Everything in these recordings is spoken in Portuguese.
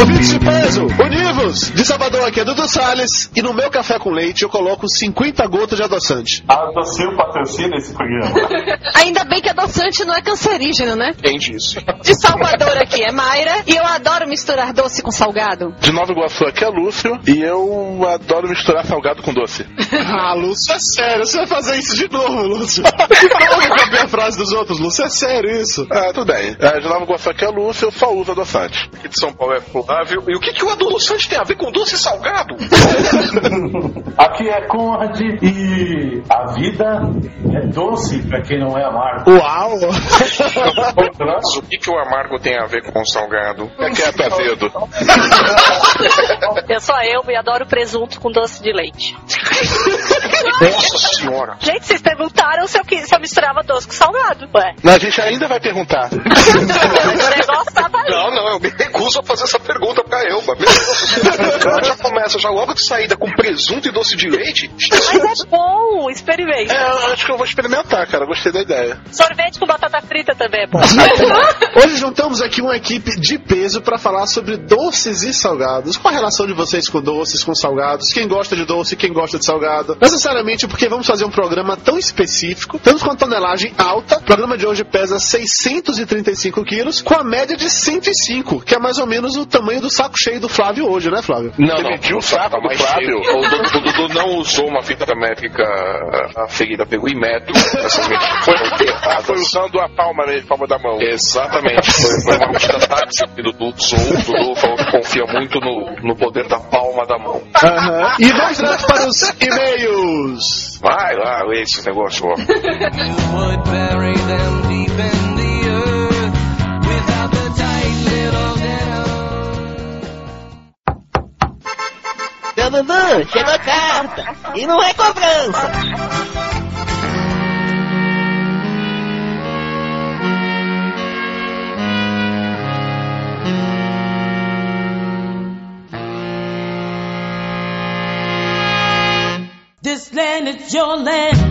Ouvintes de peso, univos! De Salvador aqui é Dudu Salles e no meu café com leite eu coloco 50 gotas de adoçante. Adocinho patrocina esse programa. Ainda bem que adoçante não é cancerígeno, né? Quem disse? De Salvador aqui é Mayra e eu adoro misturar doce com salgado. De Nova Iguaçu aqui é Lúcio e eu adoro misturar salgado com doce. Ah, Lúcio, é sério, você vai fazer isso de novo, Lúcio. Não vou a frase dos outros, Lúcio, é sério isso. Ah, tudo bem. É, de Nova Iguaçu aqui é Lúcio, eu só uso adoçante. Aqui de São Paulo é Flávio. E o que, que o adoçante tem a ver com doce salgado? Aqui é Conrad e a vida é doce pra quem não é amargo. Uau! O que, que o amargo tem a ver com o salgado? É que é azedo. Eu sou eu e adoro presunto com doce de leite. Nossa senhora! Gente, vocês perguntaram se eu, se eu misturava doce com salgado. Ué, Mas a gente ainda vai perguntar. o negócio tava aí. Não, não, eu me recuso a fazer essa pergunta pra Elba. Meu Deus. já começa já logo de saída com presunto e doce de leite. Mas é bom, experimente. É, eu acho que eu vou experimentar, cara. Gostei da ideia. Sorvete com batata frita também é bom. Hoje juntamos aqui uma equipe de peso para falar sobre doces e salgados. Qual a relação de vocês com doces, com salgados? Quem gosta de doce, quem gosta de salgado? Necessariamente porque vamos fazer um programa tão específico. Estamos com a tonelagem alta. O programa de hoje pesa 635 quilos, com a média de 105, que é mais ou menos o tamanho do saco cheio do Flávio hoje, né, Flávio? Não, Você não, mediu o saco do Flávio? O Dudu, não usou uma fita métrica, a ferida pegou em metro. Erradas. Foi usando a palma, né, palma da mão. Exatamente, foi, foi uma medida tática que o Dudu usou. O Dudu falou que confia muito no, no poder da palma da mão. Aham. E vamos direto para os e-mails. Vai lá, esse negócio, ó. A carta. E não é cobrança. Muito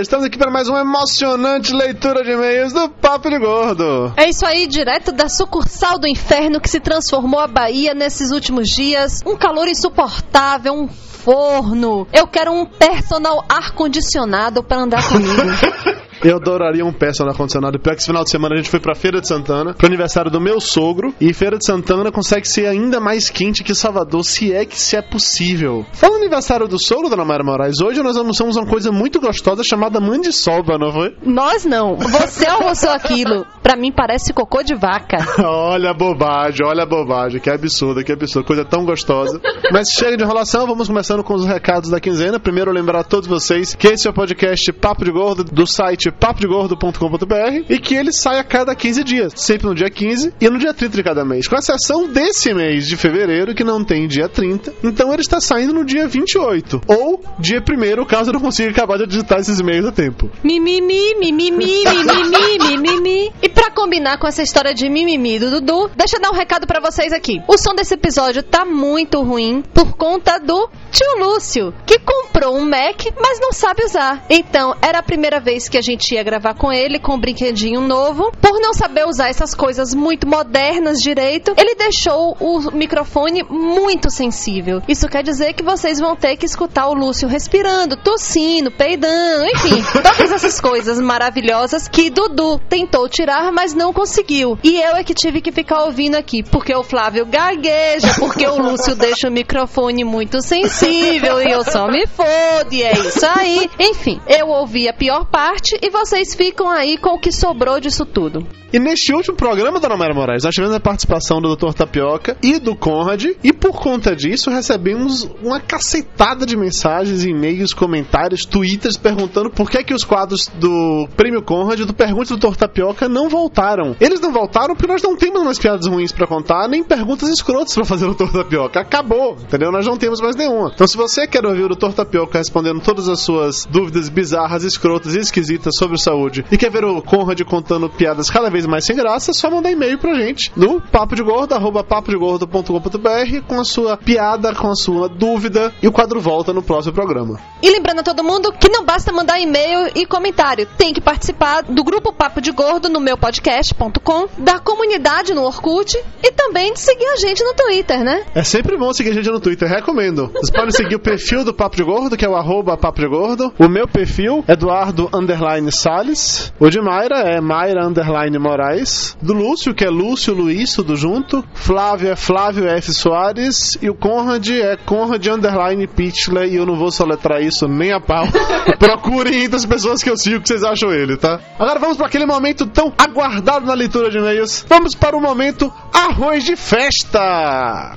Estamos aqui para mais uma emocionante leitura de e-mails do Papo de Gordo. É isso aí, direto da sucursal do inferno que se transformou a Bahia nesses últimos dias. Um calor insuportável, um forno. Eu quero um personal ar-condicionado para andar comigo. Eu adoraria um personal ar-condicionado. Pior que esse final de semana a gente foi pra Feira de Santana, pro aniversário do meu sogro. E Feira de Santana consegue ser ainda mais quente que Salvador, se é que se é possível. No aniversário do sogro, Dona Maria Moraes, hoje nós almoçamos uma coisa muito gostosa chamada mandiçoba, não foi? Nós não. Você almoçou aquilo. Pra mim parece cocô de vaca. olha a bobagem, olha a bobagem. Que absurdo, que absurdo. Coisa tão gostosa. Mas chega de enrolação, vamos começando com os recados da quinzena. Primeiro, lembrar a todos vocês que esse é o podcast Papo de Gordo do site papodegordo.com.br e que ele sai a cada 15 dias, sempre no dia 15 e no dia 30 de cada mês. Com exceção desse mês de fevereiro, que não tem dia 30, então ele está saindo no dia 28 ou dia 1 caso eu não consiga acabar de digitar esses e-mails a tempo. Mimimi, mimimi, mimimi, mimimi. E pra combinar com essa história de mimimi do Dudu, deixa eu dar um recado pra vocês aqui. O som desse episódio tá muito ruim por conta do tio Lúcio, que comprou um Mac, mas não sabe usar. Então, era a primeira vez que a gente ia gravar com ele com um brinquedinho novo. Por não saber usar essas coisas muito modernas direito, ele deixou o microfone muito sensível. Isso quer dizer que vocês vão ter que escutar o Lúcio respirando, tossindo, peidando, enfim, todas essas coisas maravilhosas que Dudu tentou tirar, mas não conseguiu. E eu é que tive que ficar ouvindo aqui, porque o Flávio gagueja, porque o Lúcio deixa o microfone muito sensível e eu só me fodo, e é isso aí. Enfim, eu ouvi a pior parte e vocês ficam aí com o que sobrou disso tudo. E neste último programa, Dona Maria Moraes, nós tivemos a participação do Dr. Tapioca e do Conrad, e por conta disso recebemos uma cacetada de mensagens, e-mails, comentários, twitters perguntando por que, que os quadros do Prêmio Conrad e do Pergunte do Dr. Tapioca não voltaram. Eles não voltaram porque nós não temos mais piadas ruins pra contar, nem perguntas escrotas pra fazer o Torta Pioca. Acabou, entendeu? Nós não temos mais nenhuma. Então, se você quer ouvir o Torta Pioca respondendo todas as suas dúvidas bizarras, escrotas e esquisitas sobre saúde e quer ver o Conrad contando piadas cada vez mais sem graça, é só mandar e-mail pra gente no papo de gordo, arroba papodegordo.com.br com a sua piada, com a sua dúvida e o quadro volta no próximo programa. E lembrando a todo mundo que não basta mandar e-mail e comentário, tem que participar do grupo Papo de Gordo no meu podcast.com, da comunidade no Orkut e também de seguir a gente no Twitter, né? É sempre bom seguir a gente no Twitter, recomendo. Vocês podem seguir o perfil do Papo de Gordo, que é o arroba Papo de Gordo. O meu perfil, Eduardo Underline Salles. O de Mayra é Mayra Underline Moraes. Do Lúcio, que é Lúcio Luiz, tudo junto. Flávio é Flávio F. Soares. E o Conrad é Conrad Underline Pitchley. E eu não vou soletrar isso nem a pau. Procurem entre as pessoas que eu sigo que vocês acham ele, tá? Agora vamos para aquele momento tão aguardado na leitura de e-mails. Vamos para o momento Arroz de Festa!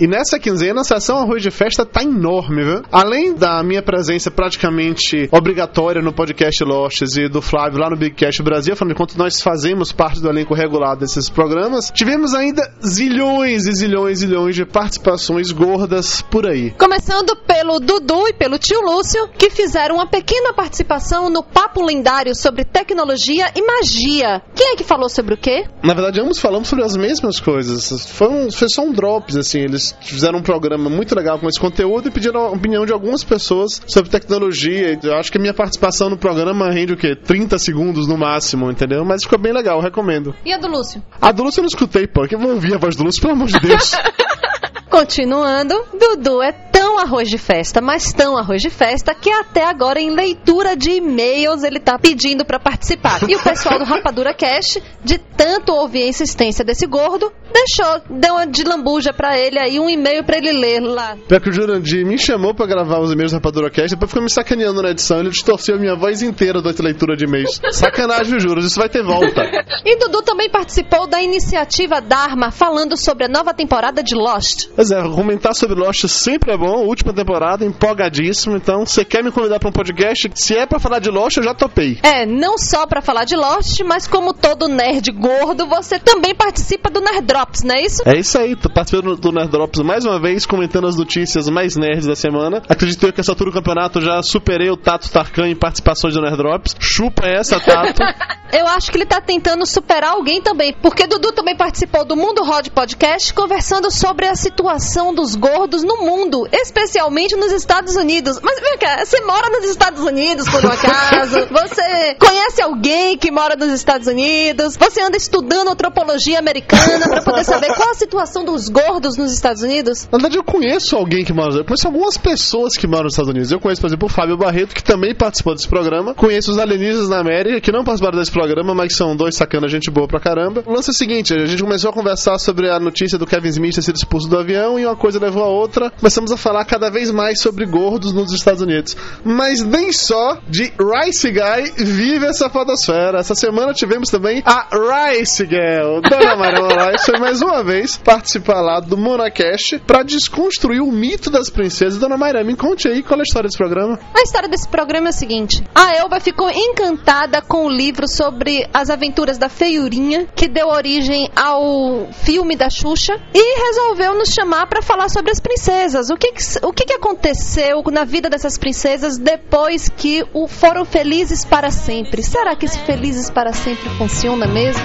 E nessa quinzena, a sessão Arroz de Festa tá enorme, viu? Além da minha presença praticamente obrigatória no podcast Lostes e do Flávio lá no Big Cast Brasil, falando enquanto nós fazemos parte do elenco regular desses programas, tivemos ainda zilhões e zilhões e zilhões de participações gordas por aí. Começando pelo Dudu e pelo tio Lúcio, que fizeram uma pequena participação no papo lendário sobre tecnologia e magia. Quem é que falou sobre o quê? Na verdade, ambos falamos sobre as mesmas coisas. Foi, um, foi só um drops, assim, eles fizeram um programa muito legal com esse conteúdo e pediram a opinião de algumas pessoas sobre tecnologia. Eu acho que a minha participação no programa rende o quê? 30 segundos no máximo, entendeu? Mas ficou bem legal, recomendo. E a do Lúcio? A do Lúcio eu não escutei, pô, que eu vou ouvir a voz do Lúcio, pelo amor de Deus. Continuando, Dudu é arroz de festa, mas tão arroz de festa, que até agora em leitura de e-mails ele tá pedindo para participar. E o pessoal do Rapadura Cash, de tanto ouvir a insistência desse gordo, deixou, deu uma de lambuja pra ele aí, um e-mail pra ele ler lá. Pior que o Jurandir me chamou pra gravar os e-mails do Rapadura Cast, depois ficou me sacaneando na edição, ele distorceu a minha voz inteira durante a leitura de e-mails. Sacanagem, juro, isso vai ter volta. E Dudu também participou da iniciativa Dharma, falando sobre a nova temporada de Lost. Pois é, comentar sobre Lost sempre é bom, última temporada, empolgadíssimo, então você quer me convidar pra um podcast? Se é pra falar de Lost, eu já topei. É, não só pra falar de Lost, mas como todo nerd gordo, você também participa do Nerd Drops, não é isso? É isso aí, tô participando do Nerd Drops mais uma vez, comentando as notícias mais nerds da semana. Acredito eu que essa altura do campeonato já superei o Tato Tarkan em participações do Nerd Drops. Chupa essa, Tato. Eu acho que ele tá tentando superar alguém também, porque Dudu também participou do Mundo Rod Podcast, conversando sobre a situação dos gordos no mundo, especialmente nos Estados Unidos. Mas vem cá, você mora nos Estados Unidos por um acaso? Você conhece alguém que mora nos Estados Unidos? Você anda estudando antropologia americana pra poder saber qual a situação dos gordos nos Estados Unidos? Na verdade, eu conheço alguém que mora. Eu conheço algumas pessoas que moram nos Estados Unidos. Eu conheço, por exemplo, o Fábio Barreto, que também participou desse programa. Conheço os alienígenas na América, que não participaram desse programa, mas que são dois sacanas, gente boa pra caramba. O lance é o seguinte: a gente começou a conversar sobre a notícia do Kevin Smith ter sido expulso do avião e uma coisa levou a outra. Começamos a falar cada vez mais sobre gordos nos Estados Unidos. Mas nem só de Rice Guy vive essa fotosfera. Essa semana tivemos também a Rice Girl. Dona Mariana Rice foi mais uma vez participar lá do Monacast pra desconstruir o mito das princesas. Dona Mayra, me conte aí qual é a história desse programa. A história desse programa é a seguinte: a Elba ficou encantada com o livro sobre as aventuras da feiurinha, que deu origem ao filme da Xuxa, e resolveu nos chamar para falar sobre as princesas. O que, o que, aconteceu na vida dessas princesas depois que o foram felizes para sempre? Será que esse felizes para sempre funciona mesmo?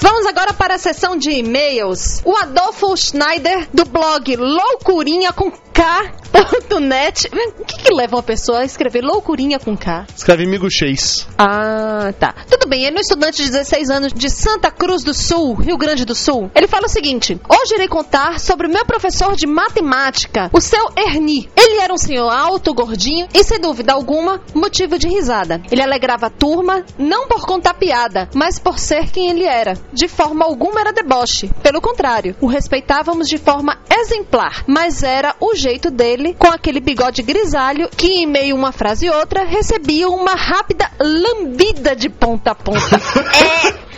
Vamos agora para a sessão de e-mails. O Adolfo Schneider, do blog Loucurinha com K.net. O que, que leva uma pessoa a escrever loucurinha com K? Escreve Migo Chase. Ah, tá. Tudo bem, ele é um estudante de 16 anos de Santa Cruz do Sul, Rio Grande do Sul. Ele fala o seguinte: Hoje irei contar sobre o meu professor de matemática, o seu Erni. Ele era um senhor alto, gordinho e, sem dúvida alguma, motivo de risada. Ele alegrava a turma, não por contar piada, mas por ser quem ele era. De forma alguma era deboche. Pelo contrário, o respeitávamos de forma exemplar, mas era o jeito dele com aquele bigode grisalho, que em meio a uma frase e outra recebia uma rápida lambida de ponta a ponta.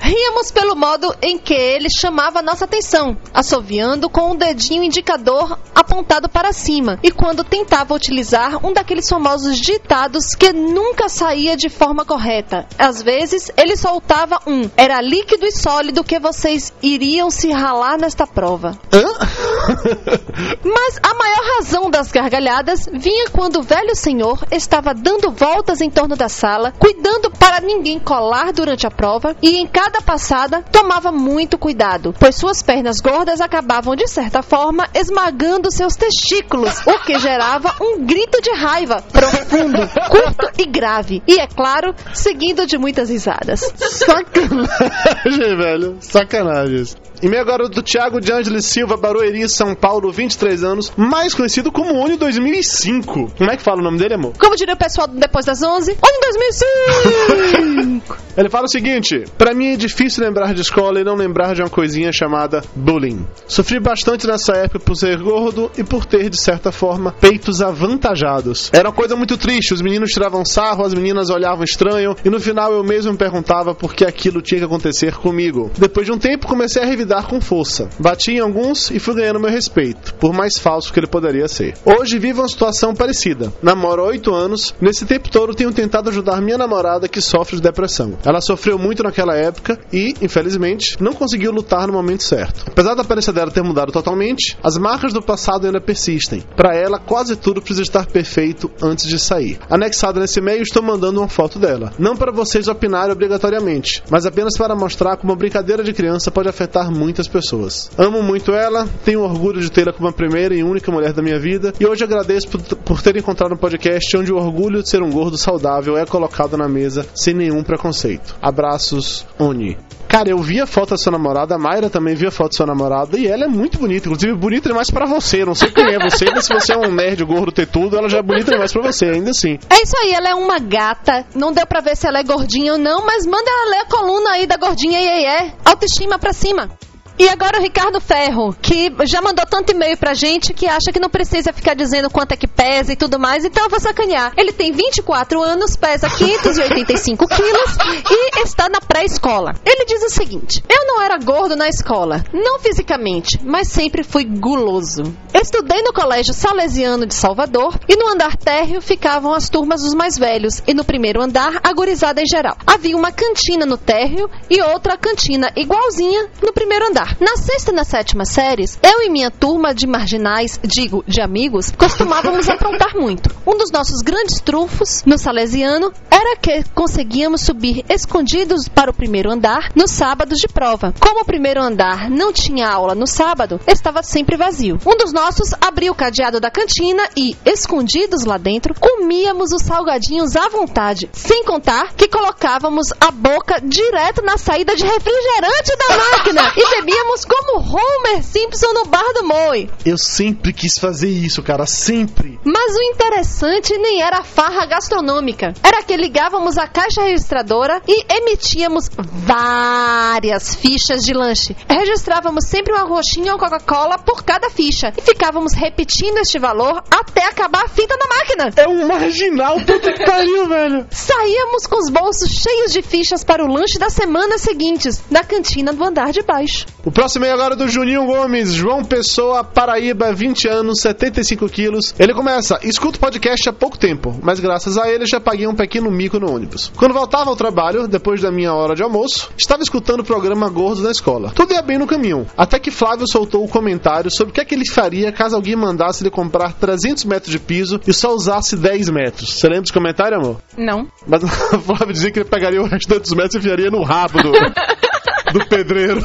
Ríamos pelo modo em que ele chamava nossa atenção, assoviando com o dedinho indicador apontado para cima, e quando tentava utilizar um daqueles famosos ditados que nunca saía de forma correta. Às vezes, ele soltava um: era líquido e sólido que vocês iriam se ralar nesta prova. Mas a maior razão das gargalhadas vinha quando o velho senhor estava dando voltas em torno da sala, cuidando para ninguém colar durante a prova, e em cada passada tomava muito cuidado, pois suas pernas gordas acabavam de certa forma esmagando seus testículos, o que gerava um grito de raiva profundo, curto e grave, e é claro, seguido de muitas risadas. Sacanagem, velho. Sacanagem. E-mail agora do Thiago de Ângeles Silva, Barueri, São Paulo, 23 anos, mais conhecido como Oni 2005. Como é que fala o nome dele, amor? Como diria o pessoal do depois das 11, onde em 2005? Ele fala o seguinte: Pra mim é difícil lembrar de escola e não lembrar de uma coisinha chamada bullying. Sofri bastante nessa época por ser gordo e por ter, de certa forma, peitos avantajados. Era uma coisa muito triste, os meninos tiravam sarro, as meninas olhavam estranho e no final eu mesmo me perguntava por que aquilo tinha que acontecer comigo. Depois de um tempo comecei a revidar com força. Bati em alguns e fui ganhando meu respeito, por mais falso que ele poderia ser. Hoje vivo uma situação parecida. Namoro há oito anos, nesse tempo todo tenho tentado ajudar minha namorada que sofre de depressão. Ela sofreu muito naquela época e, infelizmente, não conseguiu lutar no momento certo. Apesar da aparência dela ter mudado totalmente, as marcas do passado ainda persistem. Para ela, quase tudo precisa estar perfeito antes de sair. Anexado nesse e-mail, estou mandando uma foto dela. Não para vocês opinarem obrigatoriamente, mas apenas para mostrar como uma brincadeira de criança pode afetar muitas pessoas. Amo muito ela, tenho orgulho de tê-la como a primeira e única mulher da minha vida, e hoje agradeço por, por ter encontrado um podcast onde o orgulho de ser um gordo saudável é colocado na mesa sem nenhum preconceito. Abraços, Oni. Cara, eu vi a foto da sua namorada, a Mayra também viu a foto da sua namorada e ela é muito bonita. Inclusive, bonita demais pra você. Não sei quem é você, mas se você é um nerd gordo ter tudo, ela já é bonita demais pra você, ainda assim. É isso aí, ela é uma gata. Não deu pra ver se ela é gordinha ou não, mas manda ela ler a coluna aí da gordinha e é. Autoestima pra cima. E agora o Ricardo Ferro, que já mandou tanto e-mail pra gente que acha que não precisa ficar dizendo quanto é que pesa e tudo mais, então eu vou sacanear. Ele tem 24 anos, pesa 585 quilos e está na pré-escola. Ele diz o seguinte: Eu não era gordo na escola, não fisicamente, mas sempre fui guloso. Estudei no Colégio Salesiano de Salvador e no andar térreo ficavam as turmas dos mais velhos e no primeiro andar a gurizada em geral. Havia uma cantina no térreo e outra cantina igualzinha no primeiro andar. Na sexta e na sétima séries, eu e minha turma de marginais, digo, de amigos, costumávamos aprontar muito. Um dos nossos grandes trunfos no Salesiano era que conseguíamos subir escondidos para o primeiro andar nos sábados de prova. Como o primeiro andar não tinha aula no sábado, estava sempre vazio. Um dos nossos abria o cadeado da cantina e, escondidos lá dentro, comíamos os salgadinhos à vontade, sem contar que colocávamos a boca direto na saída de refrigerante da máquina e bebíamos Comíamos como Homer Simpson no bar do Moe. Eu sempre quis fazer isso, cara, sempre. Mas o interessante nem era a farra gastronômica. Era que ligávamos a caixa registradora e emitíamos várias fichas de lanche. Registrávamos sempre uma roxinha ou Coca-Cola por cada ficha e ficávamos repetindo este valor até acabar a fita da máquina. É um marginal, puta que pariu, velho. Saíamos com os bolsos cheios de fichas para o lanche das semanas seguintes, na cantina do andar de baixo. O próximo é agora do Juninho Gomes, João Pessoa, Paraíba, 20 anos, 75 quilos. Ele começa, escuta o podcast há pouco tempo, mas graças a ele já paguei um pequeno mico no ônibus. Quando voltava ao trabalho, depois da minha hora de almoço, estava escutando o programa Gordo na escola. Tudo ia bem no caminho, até que Flávio soltou o comentário sobre o que é que ele faria caso alguém mandasse ele comprar 300 metros de piso e só usasse 10 metros. Você lembra desse comentário, amor? Não. Mas o Flávio dizia que ele pegaria o restante dos metros e enfiaria no rabo do... do pedreiro.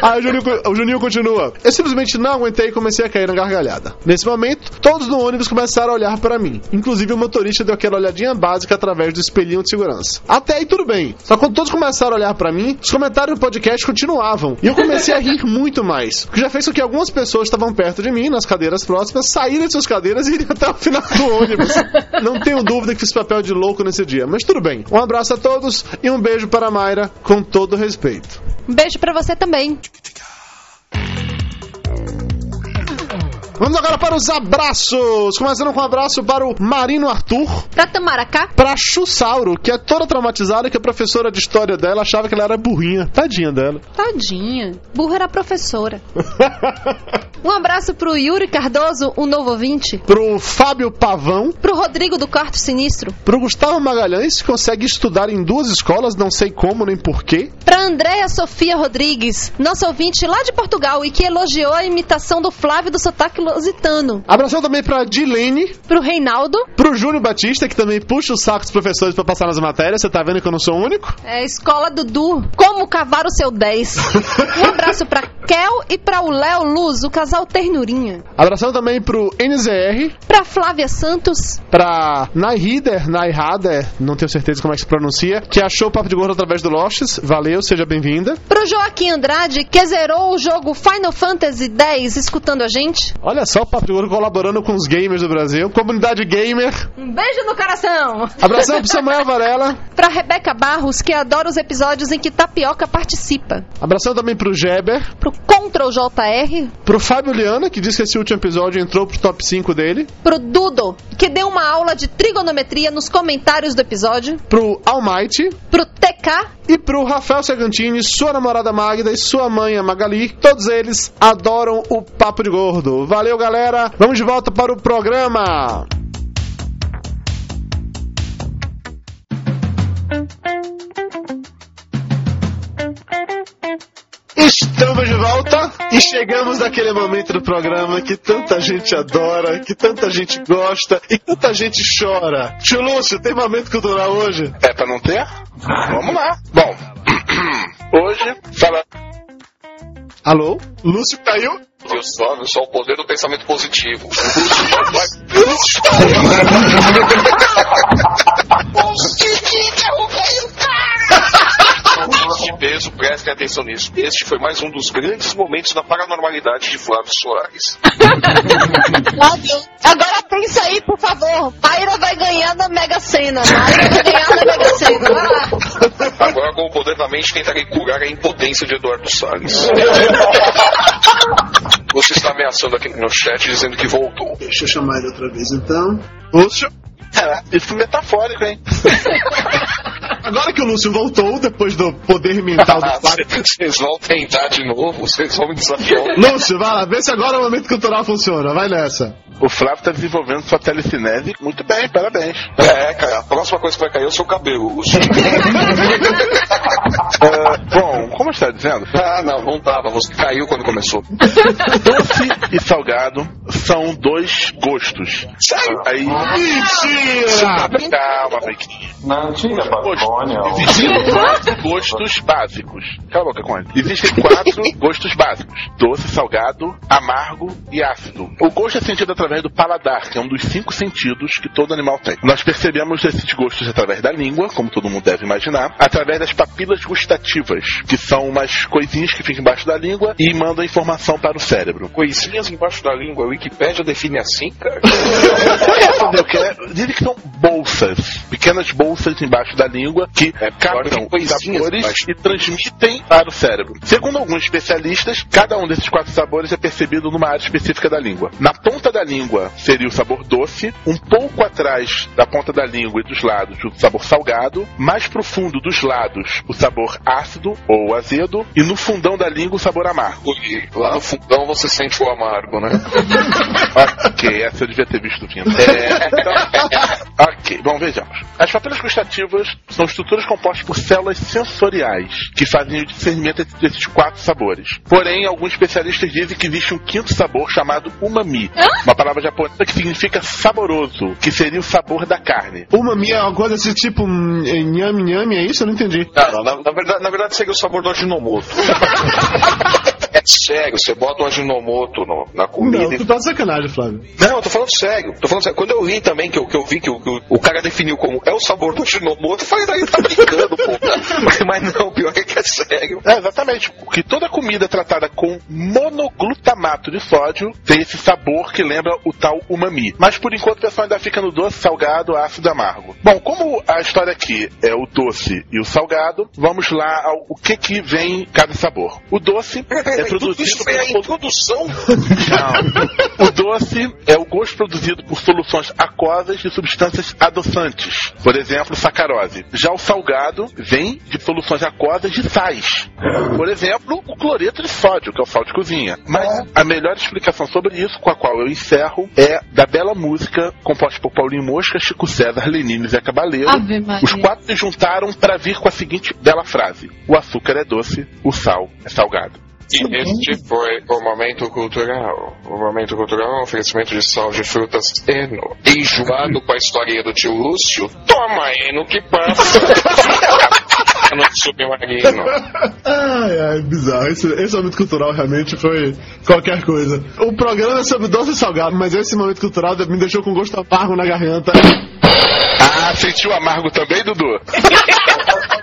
Aí o Juninho, o Juninho continua. Eu simplesmente não aguentei e comecei a cair na gargalhada. Nesse momento, todos no ônibus começaram a olhar para mim. Inclusive o motorista deu aquela olhadinha básica através do espelhinho de segurança. Até aí tudo bem. Só quando todos começaram a olhar para mim, os comentários do podcast continuavam. E eu comecei a rir muito mais. O que já fez com que algumas pessoas estavam perto de mim, nas cadeiras próximas, saírem de suas cadeiras e irem até o final do ônibus. Não tenho dúvida que fiz papel de louco nesse dia, mas tudo bem. Um abraço a todos e um beijo para a Mayra, com todo respeito. Um beijo pra você também. Vamos agora para os abraços. Começando com um abraço para o Marino Arthur, Pra Tamaracá, para a Chussauro, que é toda traumatizada que a professora de história dela achava que ela era burrinha. Tadinha dela. tadinha. Burra era professora. Um abraço pro Yuri Cardoso, o novo ouvinte. pro Fábio Pavão, Pro Rodrigo do Quarto Sinistro. pro Gustavo Magalhães, que consegue estudar em duas escolas, não sei como nem porquê. Pra Andréia Sofia Rodrigues, nossa ouvinte lá de Portugal e que elogiou a imitação do Flávio do sotaque lusitano. Abração também pra Dilene, Pro Reinaldo, pro Júnior Batista, que também puxa o saco dos professores pra passar nas matérias. Você tá vendo que eu não sou o único? é, Escola Dudu, como cavar o seu 10. Um abraço pra Kel e pra o Léo Luz, o casal Ternurinha. Abração também pro NZR, Pra Flávia Santos, pra Naihider, Naihader, não tenho certeza como é que se pronuncia, que achou o Papo de Gordo através do Lostes. Valeu, seja bem-vinda. pro Joaquim Andrade, que zerou o jogo Final Fantasy X escutando a gente. Olha só o Papo Gordo colaborando com os gamers do Brasil. Comunidade gamer. Um beijo no coração! Abração pro Samuel Varela. Pra Rebeca Barros, que adora os episódios em que Tapioca participa. Abração também pro Geber. Pro Ctrl JR, Pro Fábio Liana, que diz que esse último episódio entrou pro top 5 dele. pro Dudo, que deu uma aula de trigonometria nos comentários do episódio. Pro Almighty. Pro TK, E pro Rafael Segantini, sua namorada Magda e sua mãe a Magali. Todos eles adoram o Papo de Gordo. Valeu, galera. Vamos de volta para o programa. Estamos de volta e chegamos naquele momento do programa que tanta gente adora, que tanta gente gosta e tanta gente chora. Tio Lúcio, tem momento cultural hoje? É pra não ter? Vamos lá. Bom, hoje fala. Alô? Lúcio caiu? Viu só, só o poder do pensamento positivo. De peso, prestem atenção nisso. Este foi mais um dos grandes momentos da paranormalidade de Flávio Soares. Agora pensa aí, por favor. Mayra vai ganhar na Mega Sena. Mayra vai ganhar na Mega Sena. Vai lá. Agora, com o poder da mente, tentarei curar a impotência de Eduardo Salles. Você está ameaçando aqui no chat dizendo que voltou. Deixa eu chamar ele outra vez então. Lúcio? É, isso foi metafórico, hein? Agora que o Lúcio voltou, depois do poder mental do Flávio. Vocês vão tentar de novo? Vocês vão me desafiar? Lúcio, vai lá, vê se agora o momento cultural funciona. Vai nessa. O Flávio tá desenvolvendo sua telecinese. Muito bem, parabéns. É, cara, a próxima coisa que vai cair é o seu cabelo, Lúcio. É, bom, como está dizendo, Ah, não, não tava. Você caiu quando começou. doce e salgado são dois gostos. Sério? Aí. Mentira! Calma, Bequinha. Na antiga Babilônia, o- Existem quatro gostos básicos. Cala a boca, Conde. Existem quatro gostos básicos: doce, salgado, amargo e ácido. O gosto é sentido através do paladar, que é um dos cinco sentidos que todo animal tem. Nós percebemos esses gostos através da língua, como todo mundo deve imaginar, através das papilas gustativas, que são umas coisinhas que ficam embaixo da língua e mandam informação para o cérebro. Coisinhas embaixo da língua, a Wikipédia define assim, cara. Entendeu? Que é- dizem que são bolsas, pequenas bolsas embaixo da língua que É, captam sabores e transmitem para o cérebro. Segundo alguns especialistas, cada um desses quatro sabores é percebido numa área específica da língua. Na ponta da língua seria o sabor doce, um pouco atrás da ponta da língua e dos lados o sabor salgado, mais profundo dos lados o sabor ácido ou azedo e no fundão da língua o sabor amargo. E lá no fundão você sente o amargo, né? ok, essa eu devia ter visto vindo. É, então, ok, bom, vejamos. As papilas gustativas são estruturas compostas por células sensoriais que fazem o discernimento entre esses quatro sabores. Porém, alguns especialistas dizem que existe um quinto sabor chamado umami, uma palavra japonesa que significa saboroso, que seria o sabor da carne. Uma minha é uma coisa assim, tipo, hum, é nhame, é isso? Eu não entendi. Não, na, na verdade, na verdade seria o sabor do aginomoto. é sério, você bota um aginomoto no- na comida Não, tu tá de sacanagem, Flávio. Não, eu tô falando sério. Tô falando sério. Quando eu li também, que eu, que eu vi que, o- que o, o cara definiu como é o sabor do Shinomoto, eu falei, daí tá brincando, pô. Mas, mas não, pior é que é sério. É, exatamente. Porque toda comida tratada com monoglutamato de sódio tem esse sabor que lembra o tal umami. Mas por enquanto o pessoal ainda fica no doce, salgado, ácido amargo. Bom, como a história aqui é o doce e o salgado, vamos lá ao o que que vem cada sabor. O doce É produzido isso foi a por- introdução? Não. O doce é o gosto produzido por soluções aquosas de substâncias adoçantes. Por exemplo, sacarose. Já o salgado vem de soluções aquosas de sais. Por exemplo, o cloreto de sódio, que é o sal de cozinha. Mas a melhor explicação sobre isso, com a qual eu encerro, é da bela música composta por Paulinho Mosca, Chico César, Lenine e Zé Cabaleiro. Os quatro se juntaram para vir com a seguinte bela frase: O açúcar é doce, o sal é salgado. E este foi o Momento Cultural. O Momento Cultural é um oferecimento de sal de frutas Eno. Enjoado com a historinha do tio Lúcio? Toma Eno que passa. no submarino. Ai, ai, bizarro. Esse, esse momento cultural realmente foi qualquer coisa. O programa é sobre doce e salgado, mas esse momento cultural me deixou com gosto amargo na garganta. Ah, sentiu amargo também, Dudu?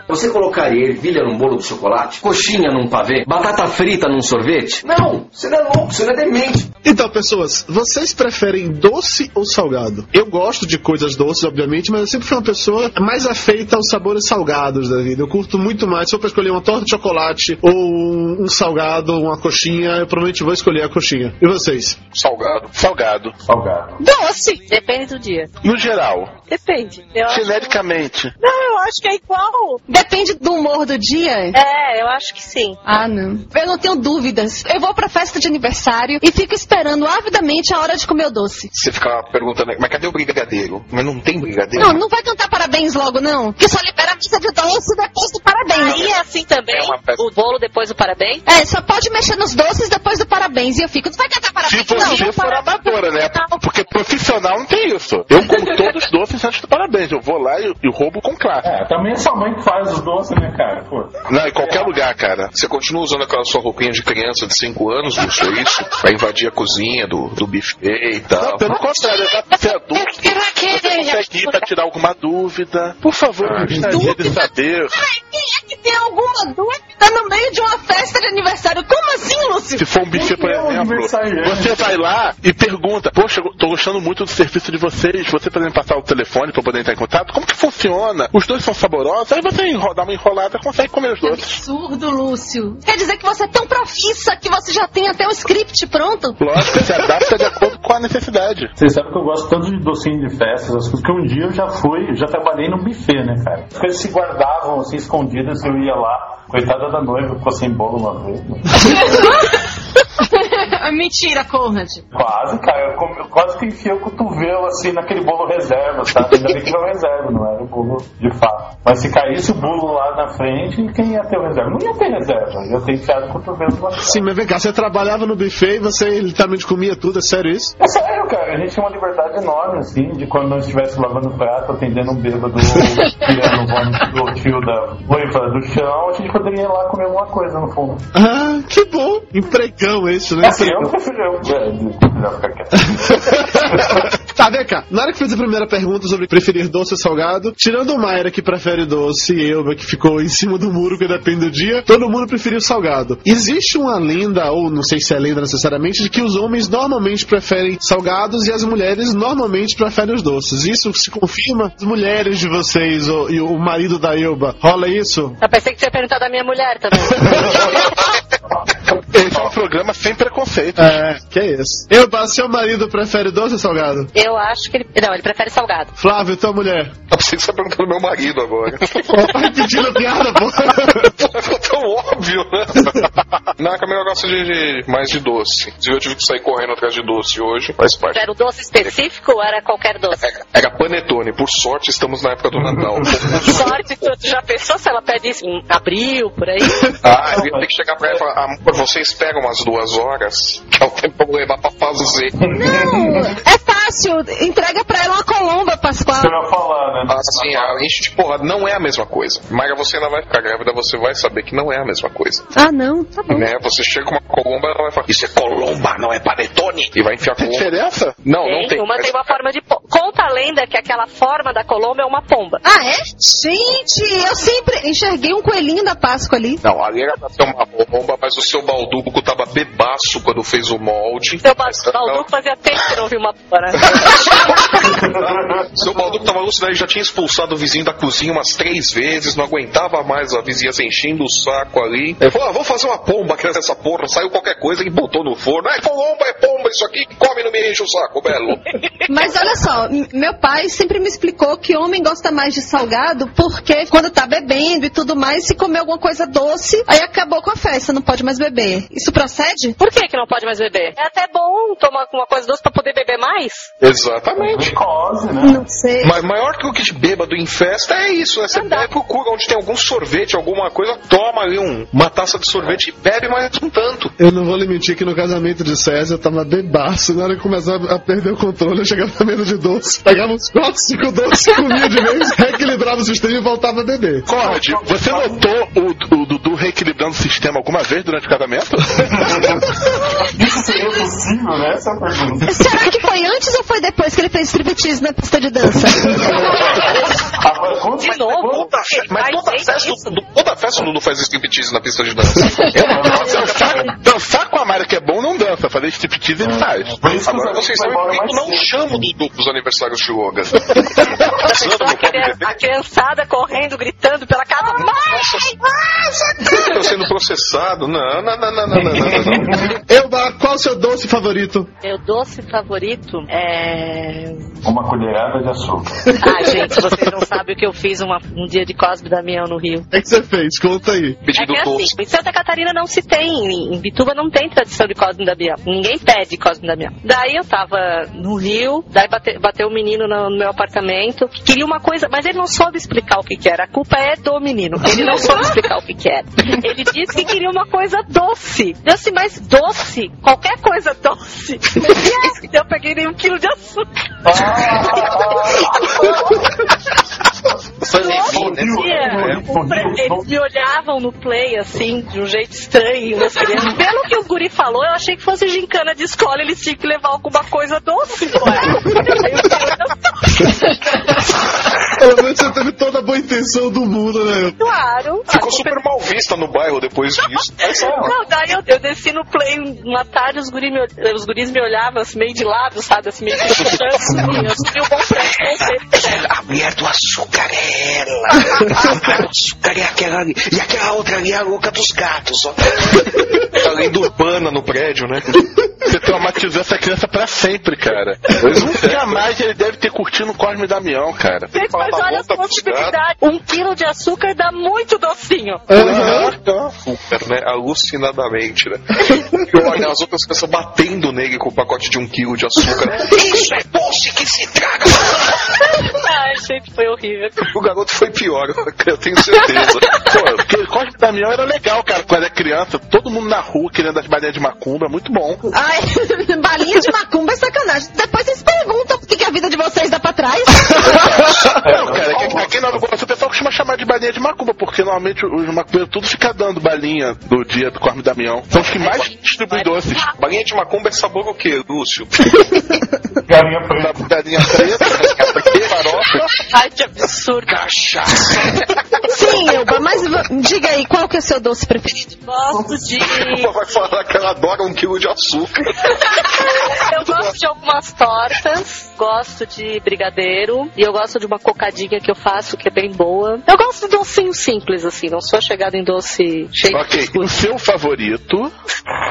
Você colocaria ervilha num bolo de chocolate? Coxinha num pavê? Batata frita num sorvete? Não, você não é louco, você não é demente. Então, pessoas, vocês preferem doce ou salgado? Eu gosto de coisas doces, obviamente, mas eu sempre fui uma pessoa mais afeita aos sabores salgados da vida. Eu curto muito mais. Se eu for escolher uma torta de chocolate ou um, um salgado, uma coxinha, eu provavelmente vou escolher a coxinha. E vocês? Salgado. Salgado. Salgado. Doce. Depende do dia. No geral, Depende. Eu acho... genericamente. Não, eu acho que é igual. Depende do humor do dia. É, eu acho que sim. Ah, não. Eu não tenho dúvidas. Eu vou pra festa de aniversário e fico esperando avidamente a hora de comer o doce. Você fica perguntando, mas cadê o brigadeiro? Mas não tem brigadeiro. Não, não vai cantar parabéns logo, não. Que só libera a missa de doce depois do parabéns. Aí é assim também. É. O bolo depois do parabéns. É, só pode mexer nos doces depois do parabéns. E eu fico, tu vai cantar Se parabéns? não, você não, for amadora, né? Porque profissional não tem isso. Eu como todos os doces antes do parabéns. Eu vou lá e, e roubo com classe. É, também é sua mãe que faz os doces, né, cara? Pô. Não, em qualquer lugar, cara. Você continua usando aquela sua roupinha de criança de 5 anos, Lúcio, é isso? Pra invadir a cozinha do, do buffet e tal. Não, pelo contrário, você é adulto. Você consegue ir pra tirar alguma dúvida. Por favor, eu gostaria de saber. Ai, quem é que tem alguma dúvida no meio de uma festa de aniversário? Como assim, Lúcio? Se for um buffet, por é exemplo, você vai lá e pergunta: Poxa, eu tô gostando muito do serviço de vocês. Você podem passar o telefone pra eu poder entrar em contato? Como que funciona? Os dois são saborosos. Aí você dá uma enrolada consegue comer os doces. Absurdo, Lúcio. Quer dizer que você é tão profissa que você já tem até o script pronto? Lógico, se adapta de acordo com a necessidade. Vocês sabem que eu gosto tanto de docinho de festas, as coisas, que um dia eu já fui, já trabalhei no buffet, né, cara? As coisas se guardavam assim, escondidas, eu ia lá, coitada da noiva, ficou sem bolo uma vez. né? Mentira, Conrad. Quase, cara, eu, eu quase que enfiei o cotovelo assim naquele bolo reserva, sabe? Ainda bem que era o reserva, não era o bolo de fato. Mas se caísse o bolo lá na frente, quem ia ter o reserva? Não ia ter reserva, ia ter enfiado o cotovelo lá Sim, mas vem cá, você trabalhava no buffet e você literalmente comia tudo, é sério isso? É sério, cara, a gente tinha uma liberdade enorme, assim, de quando nós estivesse lavando o prato, atendendo um bêbado, tirando o vômito do tio da noiva do chão, a gente poderia ir lá comer alguma coisa no fundo. Ah, que bom! Empregão esse, né? Assim, eu prefiro eu, é, melhor ficar quieto. Tá, vem cá. Na hora que fez a primeira pergunta sobre preferir doce ou salgado, tirando o Mayra que prefere doce e eu que ficou em cima do muro que depende do dia, todo mundo preferiu salgado. Existe uma lenda, ou não sei se é lenda necessariamente, de que os homens normalmente preferem salgados e as mulheres normalmente preferem os doces. Isso se confirma? As mulheres de vocês o- e o marido da Elba, rola isso? Eu pensei que você ia perguntar da minha mulher também. Esse é um programa sem preconceito. É, que é isso. Elba, seu marido prefere doce ou salgado? Eu acho que ele. Não, ele prefere salgado. Flávio, tua mulher. Eu que você tá perguntando meu marido agora. Tá repetindo a piada, pô. Ficou tão óbvio, né? Não, a Camila gosta de, de- mais de doce. Inclusive, eu tive que sair correndo atrás de doce hoje. Faz parte. Era o doce específico ou era qualquer doce? Era panetone. Por sorte, estamos na época do Natal. Sorte, tu tu já pensou se ela pede isso em abril, por aí? Ah, eu ia ter que chegar pra ela e falar, amor, vocês pegam umas duas horas, que é o tempo eu levar pra fazer. Não, é fácil. Entrega pra ela uma colomba, Pascoal. Você vai falar, né? Assim, a gente de porra, não é a mesma coisa. Maga, você ainda vai ficar grávida, você vai saber que não é a mesma coisa. Ah, não, tá bom. Né? Você chega com uma colomba, ela vai falar, isso é colomba, não é panetone. E vai enfiar Tem colomba. diferença? Não, não tem. Uma mas- tem uma forma de. po- Conta a lenda que aquela forma da colomba é uma pomba. Ah, é? Gente, eu sempre enxerguei um coelhinho da Páscoa ali. Não, ali era pra ser uma bomba, mas o seu balduco tava bebaço quando fez o molde. Seu ba- Balduco fazia tempo que não vi uma né? Seu balduco tava lúcido, aí já tinha expulsado o vizinho da cozinha umas três vezes, não aguentava mais a vizinha se enchendo o saco ali. Ele falou: ah, vou fazer uma pomba aqui nessa porra. Saiu qualquer coisa e botou no forno. É pomba, é pomba, isso aqui come não me enche o saco, belo. Mas olha só, meu pai sempre me explicou que homem gosta mais de salgado porque quando tá bebendo e tudo mais, se comer alguma coisa doce, aí acabou com a festa, não pode mais beber. Isso procede? Por que, que não pode mais beber? É até bom tomar uma coisa doce pra poder beber mais. Exatamente. Glicose, né? Não sei. Mas maior que o que de bêbado em festa é isso, né? Você vai procura onde tem algum sorvete, alguma coisa, toma ali um, uma taça de sorvete e bebe mais um tanto. Eu não vou lhe mentir que no casamento de César eu tava bebaço. Na hora que começava a perder o controle, eu chegava na mesa de doce, pegava uns 4, 5 doces, comia de vez, reequilibrava o sistema e voltava a beber. Conrad, você notou o, o Dudu reequilibrando o sistema alguma vez durante o casamento? Isso seria possível, né? Essa é pergunta. Será que foi antes ou foi depois que ele fez striptease na pista de dança? De novo? Toda mas toda festa, toda festa o Dudu faz striptease na pista de dança. dançar, dançar com a Mara que é bom não dança, fazer striptease ele faz. Por isso que Agora os vocês sabem que eu não chamo o Dudu pros aniversários de Yoga. A, criançada correndo, gritando pela casa. Mãe! Tô sendo processado. Não, não, não, não, não, não, não, não. Elba, qual o seu doce favorito? Meu doce favorito é. Uma colherada de açúcar. Ah, gente, vocês não sabem o que eu fiz uma- um dia de Cosme Damião no Rio. O que você fez? Conta aí. É Pedido que assim, doce. em Santa Catarina não se tem, em Bituba não tem tradição de Cosme Damião. Ninguém pede Cosme e Damião. Daí eu tava no Rio, daí bate- bateu um menino no, no meu apartamento, que queria uma coisa, mas ele não soube explicar o que que era. A culpa é do menino. Ele não soube explicar o que que era. Ele disse que queria uma coisa doce. Eu disse, mas doce? Qualquer coisa doce. Eu peguei nem um quilo de açúcar. Foi Levi, né? Dia, o pre- Eles me olhavam no play, assim, de um jeito estranho, crianças. Pelo que o guri falou, eu achei que fosse gincana de escola, eles tinham que levar alguma coisa doce, ué. Pelo menos você teve toda a boa intenção do mundo, né? Claro. Ficou super mal vista no bairro depois disso. Ó, Não, daí eu, eu desci no play uma tarde, os, guri me, os guris me olhavam assim, meio de lado, sabe? Assim, meio que chutando, assim, eu subi o bom preço, A mulher do açúcar é ela. É aquela ali. E aquela outra ali é a louca dos gatos. Ó. além do urbana no prédio, né? Você traumatizou essa criança pra sempre, cara. Nunca mais ele deve ter curtido o Cosme Damião, cara. Gente, mas olha as possibilidades. Um quilo de açúcar dá muito docinho. Uhum. Açúcar, né? Alucinadamente, né? E olha, as outras crianças batendo nele com o pacote de um quilo de açúcar. Isso é doce que se traga. Ai, gente, foi horrível. O garoto foi pior, eu tenho certeza. Pô, porque Cosme e Damião era legal, cara, quando era criança. Todo mundo na rua querendo as balinhas de macumba, muito bom. Ai, balinha de macumba é sacanagem. Depois vocês perguntam por que, que a vida de vocês dá pra trás. Não, cara, aqui, aqui na Gosto o pessoal costuma chamar de balinha de macumba, porque normalmente os macumbeiros tudo fica dando balinha do dia do Cosme e Damião. São os que mais distribuem doces. Balinha de macumba é sabor o quê, Lúcio? Galinha preta. Galinha preta, galinha preta, farofa. Ai, que absurdo. Cachaça. Sim, Elba, mas diga aí, qual que é o seu doce preferido? Gosto de. Ela vai falar que ela adora um quilo de açúcar. Eu gosto de algumas tortas, gosto de brigadeiro e eu gosto de uma cocadinha que eu faço que é bem boa. Eu gosto de docinho simples, assim, não sou chegada em doce cheio Ok, de o seu favorito.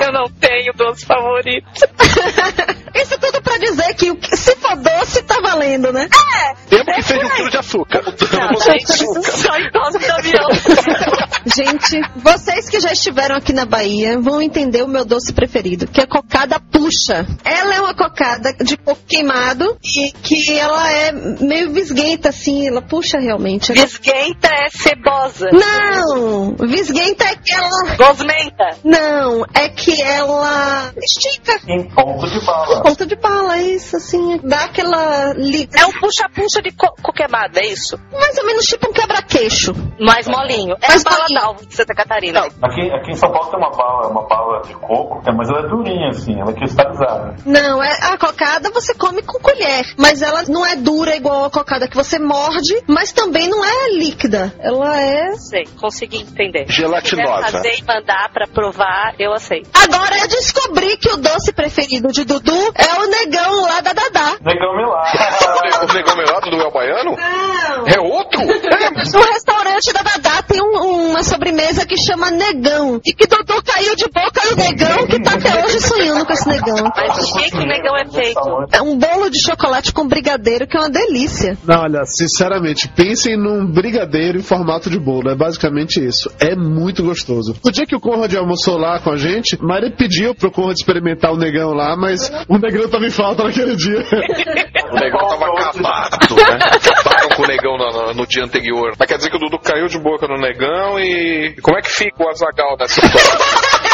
Eu não tenho doce favorito. Isso tudo pra dizer que o que- se for doce, tá valendo, né? É! Temos que seja um quilo de açúcar. Não, gente, só de avião. Gente, vocês que já estiveram aqui na Bahia vão entender o meu doce preferido, que é a cocada puxa. Ela é uma cocada de coco queimado e que ela é meio visguenta, assim, ela puxa realmente. Visguenta é cebosa. Não! Visguenta é que ela. Gosmenta. Não, é que ela estica. Em ponto de bala. Ponta de bala, isso, assim, dá aquela. É um puxa-puxa de co coquemada, é isso? Mais ou menos tipo um quebra-queixo. Mais molinho. É Mais baladal. salvo de Santa Catarina. Aqui, aqui em São Paulo tem uma bala, uma bala de coco, é, mas ela é durinha assim, ela é cristalizada. Não, é a cocada você come com colher, mas ela não é dura igual a cocada que você morde, mas também não é líquida. Ela é. Sei, consegui entender. Gelatinosa. Se fazer e mandar pra provar, eu aceito. Agora eu descobri que o doce preferido de Dudu é o negão lá da Dadá. Negão Milá. O negão do El Baiano? Não. É outro? É, No restaurante da Dadá tem um- uma sobremesa que chama negão. E que Dudu caiu de boca no negão, que tá até hoje sonhando com esse negão. Mas o que que o negão é feito? É um bolo de chocolate com brigadeiro que é uma delícia. Não, olha, sinceramente, pensem num brigadeiro em formato de bolo. É basicamente isso. É muito gostoso. O dia que o Conrad almoçou lá com a gente, Mari pediu pro Conrad experimentar o negão lá, mas o negão tava em falta naquele dia. O negão tava acabado, né? Acabaram com o negão no, no- no dia anterior. Mas quer dizer que o Dudu caiu de boca no negão e. Como é que fica o Azagal nessa história?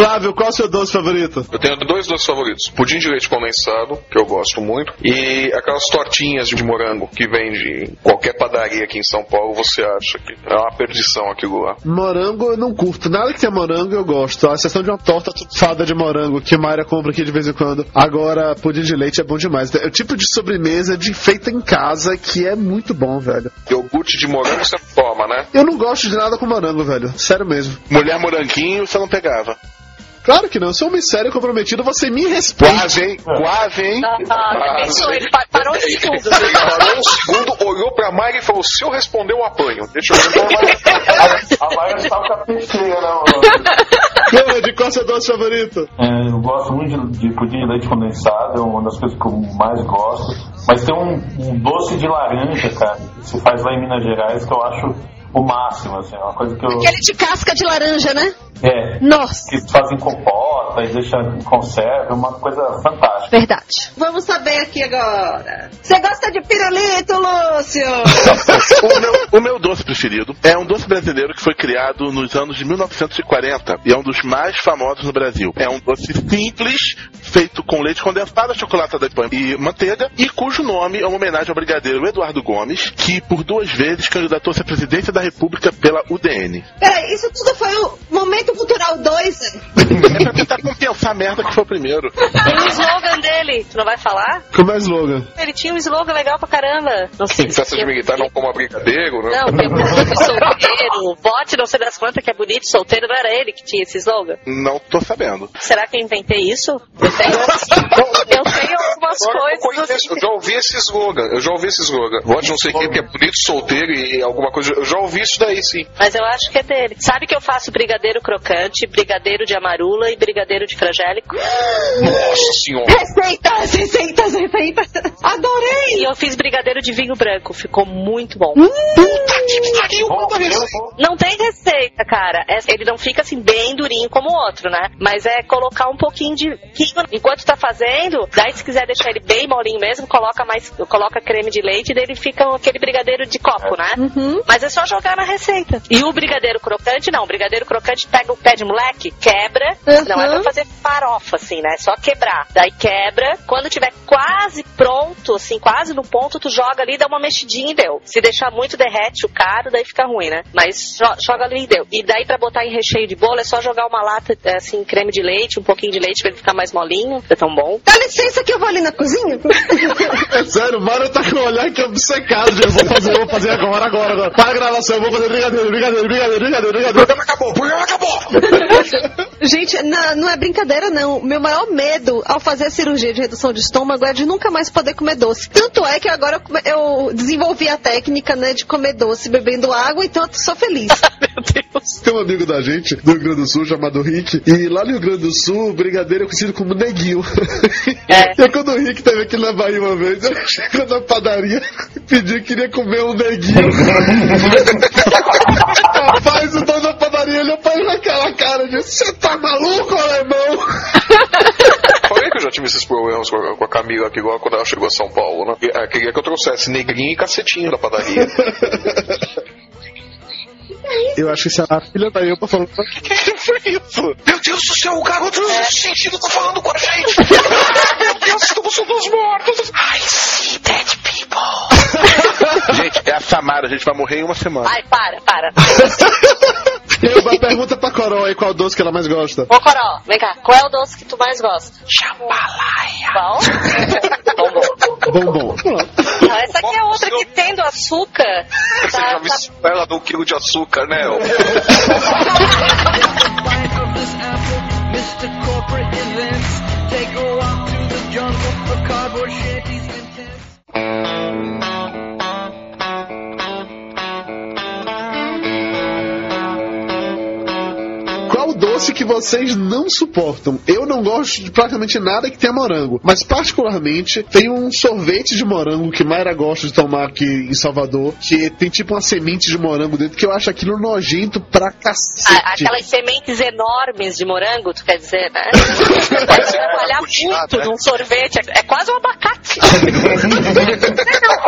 Flávio, qual é o seu doce favorito? Eu tenho dois doces favoritos: pudim de leite condensado, que eu gosto muito, e aquelas tortinhas de morango que vende em qualquer padaria aqui em São Paulo. Você acha que é uma perdição aquilo lá? Morango eu não curto. Nada que tenha morango eu gosto. A exceção de uma torta fada de morango que Mayra compra aqui de vez em quando. Agora, pudim de leite é bom demais. É o tipo de sobremesa de feita em casa que é muito bom, velho. Iogurte de morango você toma, né? Eu não gosto de nada com morango, velho. Sério mesmo. Mulher moranguinho, você não pegava. Claro que não. Eu sou um mistério comprometido, você me respeita. Quase, hein? Quase, hein? Ah, pensou, ele pa- parou um segundo. Ele parou um segundo, olhou pra Mayra e falou: Se eu responder, eu apanho. Deixa eu ver. A Maia está com a peixeira, né, mano? Qual é o seu doce favorito? É, eu gosto muito de, de pudim de leite condensado, é uma das coisas que eu mais gosto. Mas tem um, um doce de laranja, cara, que se faz lá em Minas Gerais, que eu acho o máximo, assim, é uma coisa que eu. Aquele de casca de laranja, né? É, Nossa. que fazem compota e deixam em conserva, é uma coisa fantástica. Verdade. Vamos saber aqui agora. Você gosta de pirulito, Lúcio? o, meu, o meu doce preferido é um doce brasileiro que foi criado nos anos de 1940 e é um dos mais famosos no Brasil. É um doce simples, feito com leite condensado, chocolate de pão e manteiga, e cujo nome é uma homenagem ao brigadeiro Eduardo Gomes, que por duas vezes candidatou-se à presidência da República pela UDN. Peraí, isso tudo foi o Momento Cultural 2, né? É pra tentar compensar a merda que foi o primeiro. Tem o slogan dele, tu não vai falar? Como é o slogan? Ele tinha um slogan legal pra caramba. Não sei festa de militar não coma brigadeiro, né? Não, tem solteiro, bote não sei das quantas que é bonito solteiro, não era ele que tinha esse slogan? Não tô sabendo. Será que eu inventei isso? Eu tenho, eu tenho algumas Agora eu, coisas. conheço, eu já ouvi esse slogan, eu já ouvi esse slogan. Vote não sei o que, porque é bonito, solteiro e alguma coisa. Eu já ouvi isso daí, sim. Mas eu acho que é dele. Sabe que eu faço brigadeiro crocante, brigadeiro de amarula e brigadeiro de frangélico? Nossa senhora. Receitas, receitas, receitas. Adorei! E eu fiz brigadeiro de vinho branco, ficou muito bom. Não tem receita, cara. É- Ele não fica assim bem durinho como o outro, né? Mas é colocar um pouquinho de vinho enquanto tá fazendo. Daí, se quiser deixar ele bem molinho mesmo, coloca mais, coloca creme de leite e daí ele fica aquele brigadeiro de copo, né? Mas é só jogar na receita. E o brigadeiro crocante, não. O brigadeiro crocante pega o pé de moleque, quebra. Uhum. Não é pra fazer farofa, assim, né? É só quebrar. Daí quebra. Quando tiver quase pronto, assim, quase no ponto, tu joga ali, dá uma mexidinha e deu. Se deixar muito derrete o caro, daí fica ruim, né? Mas jo- joga ali e deu. E daí pra botar em recheio de bolo é só jogar uma lata, é, assim, creme de leite, um pouquinho de leite pra ele ficar mais molinho. É tão bom. Dá licença que eu vou ali na cozinha. É sério, o Mário tá com um olhar que é obcecado. Eu vou fazer, eu vou fazer agora, agora, agora. Para a gravação, eu vou fazer brigadeiro, brigadeiro, brigadeiro, brigadeiro, O brigadeiro. programa acabou, o programa acabou! Gente, na- não é brincadeira, não. Meu maior medo ao fazer a cirurgia de redução de estômago é de nunca mais poder comer doce. Tanto é que agora eu eu desenvolvi a técnica, né, de comer doce bebendo água, então eu sou feliz. Meu Deus. Tem um amigo da gente, do Rio Grande do Sul, chamado Rick, e lá no Rio Grande do Sul, o brigadeiro é conhecido como neguinho. É. E aí, quando o Rick teve aqui na Bahia uma vez, ele chegou na padaria e pediu que queria comer um neguinho. Rapaz, o dono da padaria olhou pra ele com aquela cara de você tá maluco, alemão? Falei que eu já tive esses problemas com a, Camila aqui agora quando ela chegou a São Paulo, né? E, é, queria que eu trouxesse negrinho e cacetinho da padaria. Eu acho que se a filha da Elpa falou que foi isso? Meu Deus do céu, o garoto do sentido tá falando com a gente! Meu Deus, estamos todos mortos! I see dead people! Gente, É a Samara, a gente vai morrer em uma semana. Ai, para, para. E aí, uma pergunta pra Coral aí, qual doce que ela mais gosta? Ô, Coró, vem cá. Qual é o doce que tu mais gosta? Jambalaya. Qual? Bombom. Não, essa aqui é outra que tendo açúcar. Você já viu ela de um quilo de açúcar, né? Mr. doce que vocês não suportam? Eu não gosto de praticamente nada que tenha morango, mas particularmente tem um sorvete de morango que Mayra gosta de tomar aqui em Salvador, que tem tipo uma semente de morango dentro, que eu acho aquilo nojento pra cacete. A- Aquelas sementes enormes de morango, tu quer dizer, né? Pode trabalhar muito num sorvete. É é quase um abacate.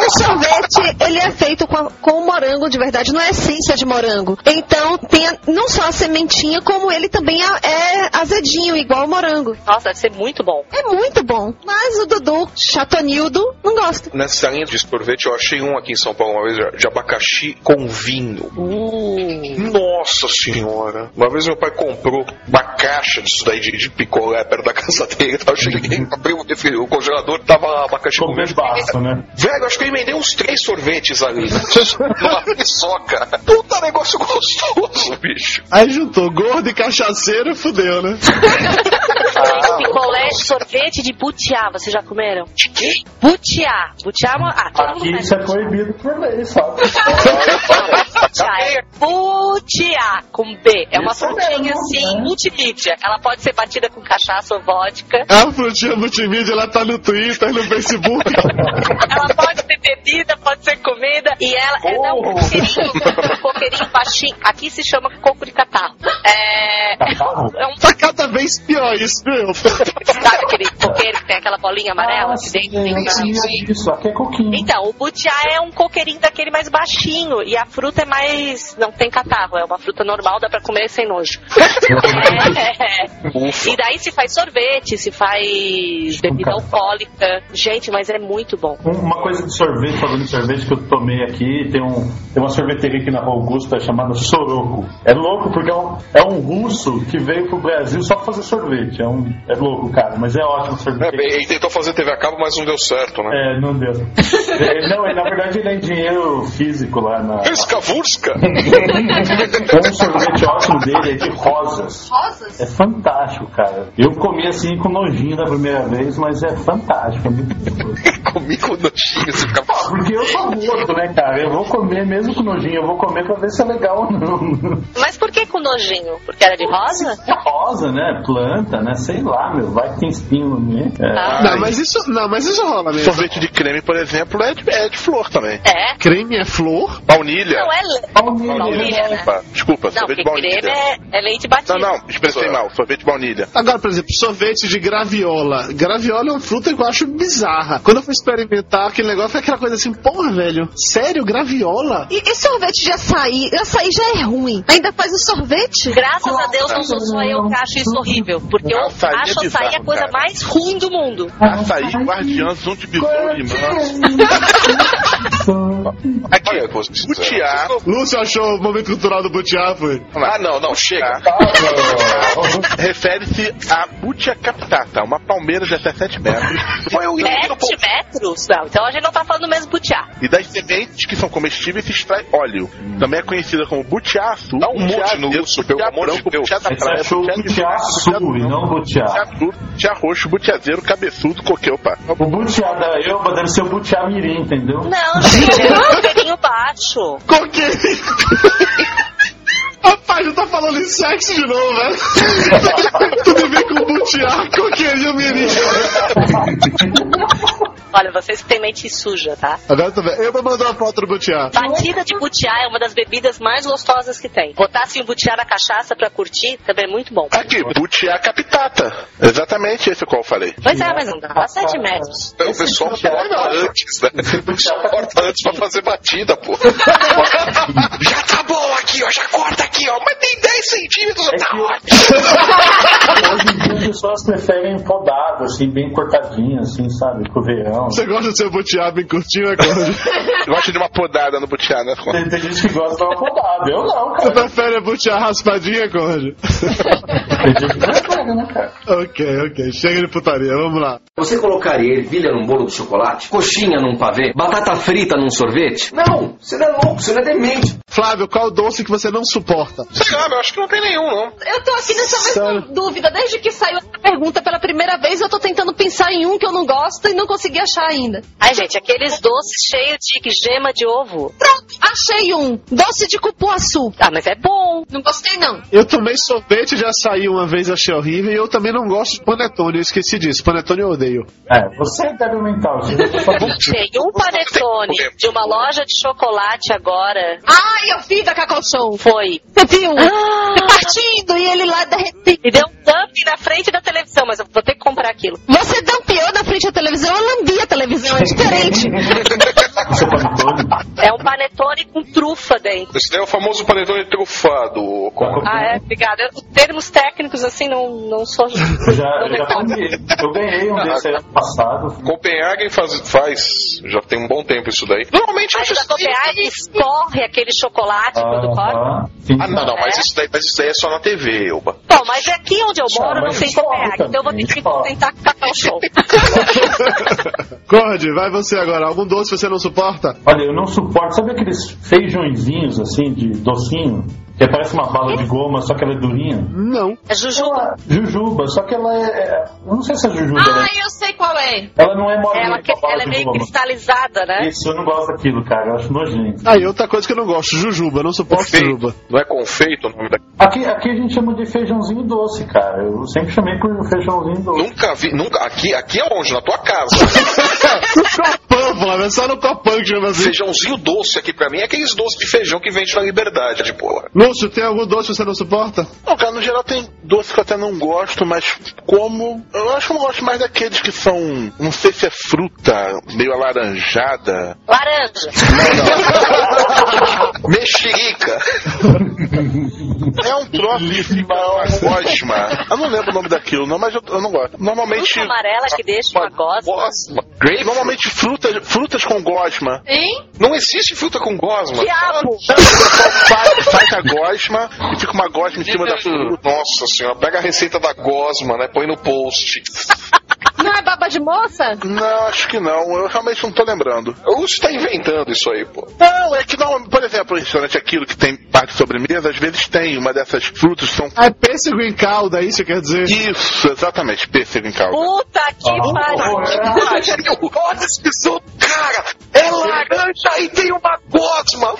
O sorvete, ele é feito com, a- com o morango de verdade, não é essência de morango. Então, tem a- não só a sementinha, como ele também é, é azedinho, igual o morango. Nossa, deve ser muito bom. É muito bom. Mas o Dudu, chatonildo, não gosta. Nessa linha de sorvete, eu achei um aqui em São Paulo uma vez de abacaxi com vinho. Nossa senhora! Uma vez meu pai comprou uma caixa disso daí de, de picolé perto da casa dele. Eu cheguei, abri o, congelador, tava lá abacaxi com vinho. Basta, né? Velho, acho que eu emendei uns três sorvetes ali. Numa só, cara. Puta negócio gostoso, bicho. Aí juntou gordo e cachaceiro, fudeu, né? Picolé, sorvete de butiá, vocês já comeram? De quê? Butiá. Butiá é uma... Ah, Aqui conhece. isso é proibido por lei, sabe? Butiá é butiá, com B. É uma Isso frutinha mesmo, assim, né? multimídia. Ela pode ser batida com cachaça ou vodka. A frutinha multimídia, ela tá no Twitter, no Facebook. Ela pode ser bebida, pode ser comida. E ela ela é um coqueirinho, um coqueirinho baixinho. Aqui se chama coco de catarro. É, é um Tá cada vez pior isso, meu. Sabe aquele coqueiro que tem aquela bolinha amarela Ah, dentro? sim, eu sabia disso, aqui é coquinho. Então, o butiá é um coqueirinho daquele mais baixinho e a fruta é mais. Não tem catarro, é uma fruta normal, dá pra comer sem nojo. É. E daí se faz sorvete, se faz bebida alcoólica. Gente, mas é muito bom. Um- Uma coisa de sorvete, falando de sorvete que eu tomei aqui, tem, um, tem uma sorveteria aqui na Rua Augusta chamada Soroco. É louco porque é um, é um russo que veio pro Brasil só pra fazer sorvete. É, um, é louco, cara, mas é ótimo o É, sorvete. bem, ele tentou fazer TV a cabo, mas não deu certo, né? É, não deu. É, não, na verdade ele é engenheiro físico lá na. Vurska! Um sorvete ótimo dele é de rosas. Rosas? É fantástico, cara. Eu comi assim com nojinho da primeira vez, mas é fantástico. É. Comi com nojinho, você fica... Porque eu sou gordo, né, cara? Eu vou comer mesmo com nojinho, eu vou comer pra ver se é legal ou não. Mas por que com nojinho? Porque era de rosa? É rosa, né? Planta, né? Sei lá, meu. Vai que tem espinho no meio. É. Ah. Não, mas isso, não, mas isso rola mesmo. Sorvete de creme, por exemplo, é de, é de flor também. É. Creme é flor? Baunilha. Não, é Baunilha, baunilha, né? Desculpa, desculpa Não, sorvete de baunilha. creme é, é leite batido. Não, não, expressei mal. Sorvete de baunilha. Agora, por exemplo, sorvete de graviola. Graviola é uma fruta que eu acho bizarra. Quando eu fui experimentar aquele negócio, foi aquela coisa assim, porra, velho, sério, graviola? E, e sorvete de açaí? Açaí já é ruim. Ainda faz o sorvete? Graças a Deus não sou só eu que acho isso horrível. Porque eu Açaí é acho açaí a coisa cara. mais ruim do mundo. Açaí, guardiãs, um de besouro de mãos. Aqui, Olha, butiá. Lúcio achou o momento cultural do Butiá, foi. Ah, não, não, chega. Refere-se a Butia capitata, uma palmeira de 17 metros. Foi o Sete metros? Não, então a gente não tá falando do mesmo butiá. E das sementes que são comestíveis se extrai óleo. Também é conhecida como butiá Dá um butiá monte no Lúcio, pelo butiá amor de Deus. butiá da praia, butiá e não butiá butiá. roxo, butiazeiro, cabeçudo, coqueupa. O butiá da Elba deve ser o butiá mirim, entendeu? Não, é coqueirinho baixo. Coqueirinho. Rapaz, já tá falando em sexo de novo, velho. Tudo bem com butiá, coqueirinho mirim. Olha, vocês que têm mente suja, tá? Agora eu tô vendo. Eu vou mandar uma foto do butiá. Batida de butiá é uma das bebidas mais gostosas que tem. Botasse um butiá na cachaça pra curtir, também é muito bom. Aqui, butiá capitata. Exatamente esse qual eu falei. Pois é, mas não dá 7 metros. O pessoal corta antes, né? O pessoal corta antes pra fazer batida, pô. já tá bom aqui, ó. Já corta aqui, ó. Mas tem 10 centímetros, É tá que ótimo. Hoje em dia pessoas preferem podado, assim, bem cortadinho, assim, sabe? Com o Você gosta de ser butiá bem curtinho, é Conde? Gosta de uma podada no butiá, né? Tem, tem gente que gosta de uma podada. Eu não, Você cara. prefere a butiá raspadinha, Conde? Tem gente que prefere, né, cara? ok, ok. Chega de putaria, vamos lá. Você colocaria ervilha num bolo de chocolate? Coxinha num pavê? Batata frita num sorvete? Não, você não é louco, você não é demente. Flávio, qual doce que você não suporta? Sei lá, eu acho que não tem nenhum, não. Eu tô aqui nessa Sério? mesma dúvida. Desde que saiu essa pergunta pela primeira vez, eu tô tentando pensar em um que eu não gosto e não consegui achar ainda. Ai, gente, aqueles doces cheios de gema de ovo. Pronto, achei um. Doce de cupuaçu. Ah, mas é bom. Não gostei, não. Eu tomei sorvete de açaí uma vez, achei horrível, e eu também não gosto de panetone, eu esqueci disso. Panetone eu odeio. É, você é débil mental. Já falando. Tem um panetone de uma loja de chocolate agora. Ai, eu vi da Cacau Show. Foi. Você viu? Ah. Partindo e ele lá derretido. E deu um dumping na frente da televisão, mas eu vou ter que comprar aquilo. Você dampeou na frente da televisão, eu lambi a televisão, é diferente. É um panetone com trufa dentro. Esse daí é o famoso panetone trufado. Conrad. Ah, é? Obrigada. Eu- Termos técnicos, assim, não, não sou... Eu já, não eu já. Eu ganhei um desse ano passado. Copenhagen faz, faz. Já tem um bom tempo isso daí. Normalmente Mas acho da Copenhagen escorre aquele chocolate quando corre. Aham. Sim. Ah, não, não, mas É? isso daí, mas isso daí é só na TV, Elba. Bom, mas aqui onde eu moro Ah, não mas tem Copenhagen, então eu vou ter que contentar com Cacau Show. Conde, vai você agora. Algum doce você não suporta? Olha, eu não suporto. Sabe aqueles feijõezinhos, assim, de docinho? Que parece uma bala de goma, só que ela é durinha? Não. É jujuba. Ela- Jujuba, só que ela é. é- eu não sei se é jujuba. né? Ai, eu sei qual é. Ela não é molinha. Ela, que- ela é de meio goma. cristalizada, né? Isso, eu não gosto daquilo, cara. Eu acho nojento. Aí, outra coisa que eu não gosto, jujuba. Eu não suporto jujuba. Não é confeito o nome. Aqui, aqui a gente chama de feijãozinho doce, cara. Eu sempre chamei por feijãozinho doce. Nunca vi, nunca. Aqui, aqui é onde? Na tua casa. no copão, Flávio. É só no copão que chama assim. Feijãozinho doce aqui pra mim é aqueles doces de feijão que vende na liberdade, de porra. Lúcio, tem algum doce que você não suporta? Não, cara, no geral tem doce que eu até não gosto, mas como. Eu acho que eu não gosto mais daqueles que são. Não sei se é fruta, meio alaranjada. Laranja. Mexerica. É um troço uma gosma. Eu não lembro o nome daquilo, não, mas eu, eu não gosto. Normalmente. Fruta amarela que deixa uma gosma. Gosma. Normalmente frutas, frutas com gosma. Hein? Não existe fruta com gosma. Diabo. O pessoal faz, faz a gosma e fica uma gosma em cima da fruta. Nossa senhora, pega a receita da gosma, né? Põe no post. Não é baba de moça? Não, acho que não. Eu realmente não tô lembrando. O Lúcio tá inventando isso aí, pô. Não, é que não, por exemplo, o restaurante aquilo que tem parte de sobremesa, às vezes tem uma dessas frutas são. Ah, é pêssego em calda, é isso quer dizer? Isso, exatamente, pêssego em calda. Puta que Ah, pariu. oh, Olha esse pessoal, cara, é laranja e tem uma gosma.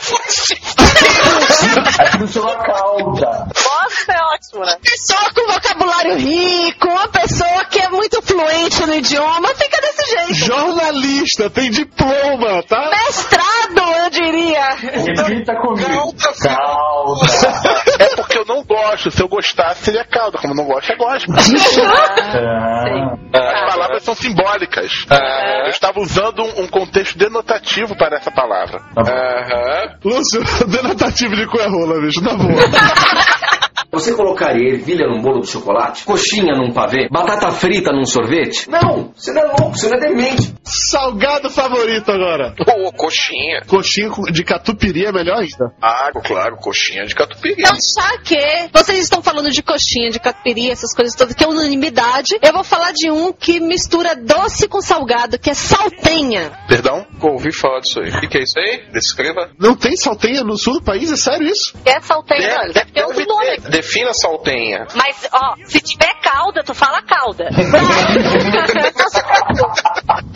Seu calda. Gosma é ótimo, né? Pessoa com vocabulário rico, uma pessoa que é muito fluente no idioma, fica desse jeito. Jornalista, tem diploma, tá? Mestrado, eu diria. Repita comigo. Calda. Calda. É porque eu não gosto. Se eu gostasse, seria calda. Como eu não gosto, é gosma. Ah, As palavras são simbólicas. Ah, Eu estava usando um, um contexto denotativo para essa palavra. Aham. Lúcio, denotativo de cu é rola, bicho, na boa. Você colocaria ervilha num bolo de chocolate? Coxinha num pavê? Batata frita num sorvete? Não, você não é louco, você não é demente. Salgado favorito agora. Ô, coxinha. Coxinha com- de catupiry é melhor ainda. Ah, claro, coxinha de catupiry. Então, já que vocês estão falando de coxinha, de catupiry, essas coisas todas, que é unanimidade, eu vou falar de um que mistura doce com salgado, que é saltenha. Perdão? Ouvi falar disso aí. O que, que é isso aí? Descreva. Não tem saltenha no sul do país? É sério isso? É saltenha, Deve- deve ter outro deve nome. Defina saltenha. Mas, ó, se tiver calda, tu fala calda.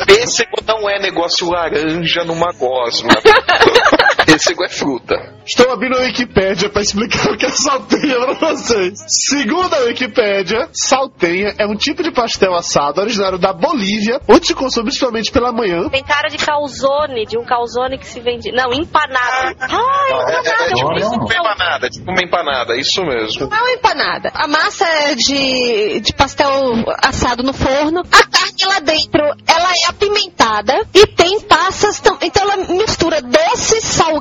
Pêssego não é negócio laranja numa gosma. Pêssego é fruta. Estou abrindo a Wikipédia para explicar o que é saltenha para vocês. Segundo a Wikipédia, saltenha é um tipo de pastel assado originário da Bolívia, onde se consome principalmente pela manhã. Tem cara de calzone, de um calzone que se vende. Não, empanado. Ai, É, empanado, é eu tipo uma empanada, tipo uma empanada, isso mesmo. Não é uma empanada. A massa é de, de pastel assado no forno. A carne lá dentro, ela é apimentada e tem passas. Então ela mistura doce, salgado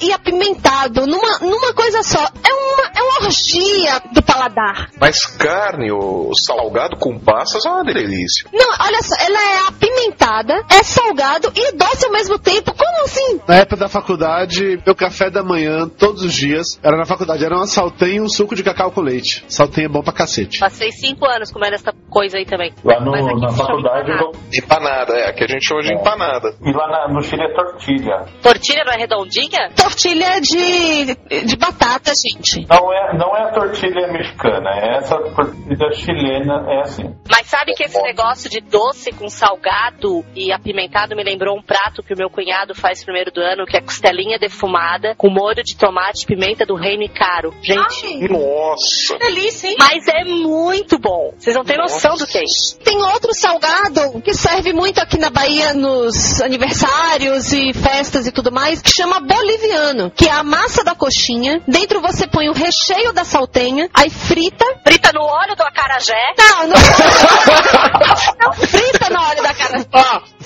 e apimentado numa, numa coisa só. É uma, é uma orgia do paladar. Mas carne, o salgado com passas é uma delícia. Não, olha só, ela é apimentada, é salgado e doce ao mesmo tempo. Como assim? Na época da faculdade, meu café da manhã, todos os dias, era na faculdade, era uma saltenha e um suco de cacau com leite. Saltenha é bom pra cacete. Passei cinco anos comendo essa coisa aí também. Lá no- na faculdade empanada. eu- Empanada, é, que a gente chama de empanada. E lá na- no Chile é tortilha. Tortilha não é redondinha? Tortilha de, de batata, gente. Não é, não é a tortilha mexicana, é essa tortilha chilena, é assim. Mas sabe que esse negócio de doce com salgado e apimentado me lembrou um prato que o meu cunhado faz primeiro do ano, que é costelinha defumada com molho de tomate e pimenta do reino e caro. Gente, Nossa! delícia, hein? mas é muito bom. Vocês não têm noção do que é isso. Tem outro salgado que serve muito aqui na Bahia nos aniversários e festas e tudo mais, que chama boliviano, que é a massa da coxinha. Dentro você põe o recheio da saltenha, aí frita. Frita no óleo do acarajé. Não, não. não frita no óleo da cara.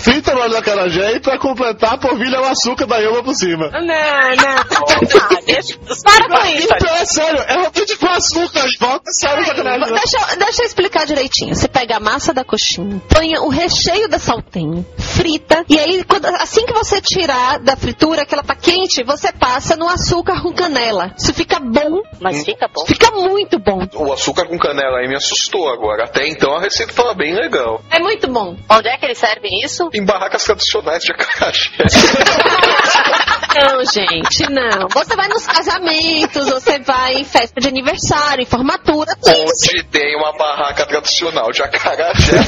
Frita no óleo da carajé e pra completar, polvilha o açúcar da Elma por cima. Não, não. Deixa- Para com isso. Então é sério, é realmente com açúcar. Volta sério, sacanagem. Deixa, eu- deixa eu explicar direitinho. Você pega a massa da coxinha, põe o recheio da saltenha, frita, e aí quando- assim que você tirar da fritura, que ela tá quente, você passa no açúcar com canela. Isso fica bom, Mas fica bom. fica muito bom. O açúcar com canela aí me assustou agora. Até então a receita tava bem legal. É muito bom. Onde é que eles servem isso? Em barracas tradicionais de acarajé. Não, gente, não. Você vai nos casamentos, você vai em festa de aniversário, em formatura, tudo. Onde tem uma barraca tradicional de acarajé.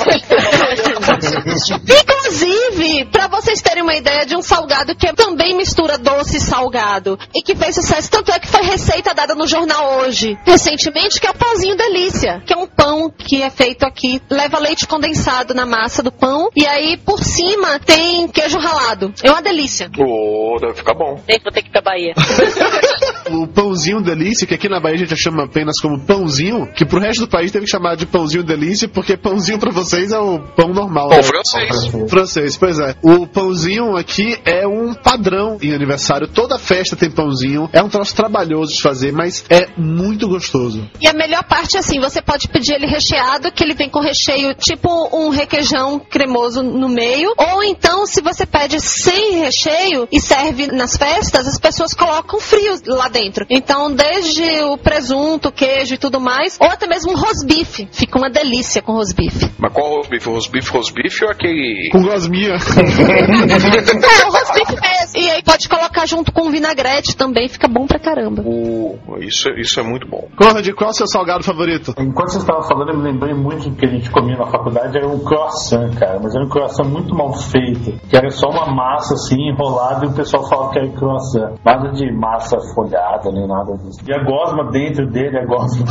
Inclusive, pra vocês terem uma ideia de um salgado que também mistura doce e salgado e que fez sucesso, tanto é que foi receita dada no jornal hoje, recentemente, que é o pãozinho delícia, que é um pão que é feito aqui, leva leite condensado na massa do pão e aí por cima tem queijo ralado. É uma delícia. Ô, deve ficar bom. Gente, vou ter que ir pra Bahia. O pãozinho delícia, que aqui na Bahia a gente chama apenas como pãozinho, que pro resto do país teve que chamar de pãozinho delícia, porque pãozinho pra vocês é o pão normal. Pão né? francês. Francês, pois é. O pãozinho aqui é um padrão em aniversário. Toda festa tem pãozinho. É um troço trabalhoso de fazer, mas é muito gostoso. E a melhor parte é assim, você pode pedir ele recheado, que ele vem com recheio tipo um requeijão cremoso no meio, ou então se você pede sem recheio e serve nas festas, as pessoas colocam frio lá dentro. Então, desde o presunto, queijo e tudo mais, ou até mesmo um rosbife. Fica uma delícia com rosbife. Mas qual rosbife? Rosbife, rosbife ou aquele. Com gosminha. é, o rosbife mesmo. E aí pode colocar junto com vinagrete também, fica bom pra caramba. Uh, isso, é- isso é muito bom. Conrad, qual é o seu salgado favorito? Enquanto você estava falando, eu me lembrei muito do que a gente comia na faculdade, era um croissant, cara. Mas era um croissant muito mal feito. Que era só uma massa assim, enrolada, e o pessoal falava que era croissant. Nada de massa folhada, nem nada disso. E a gosma dentro dele, a gosma.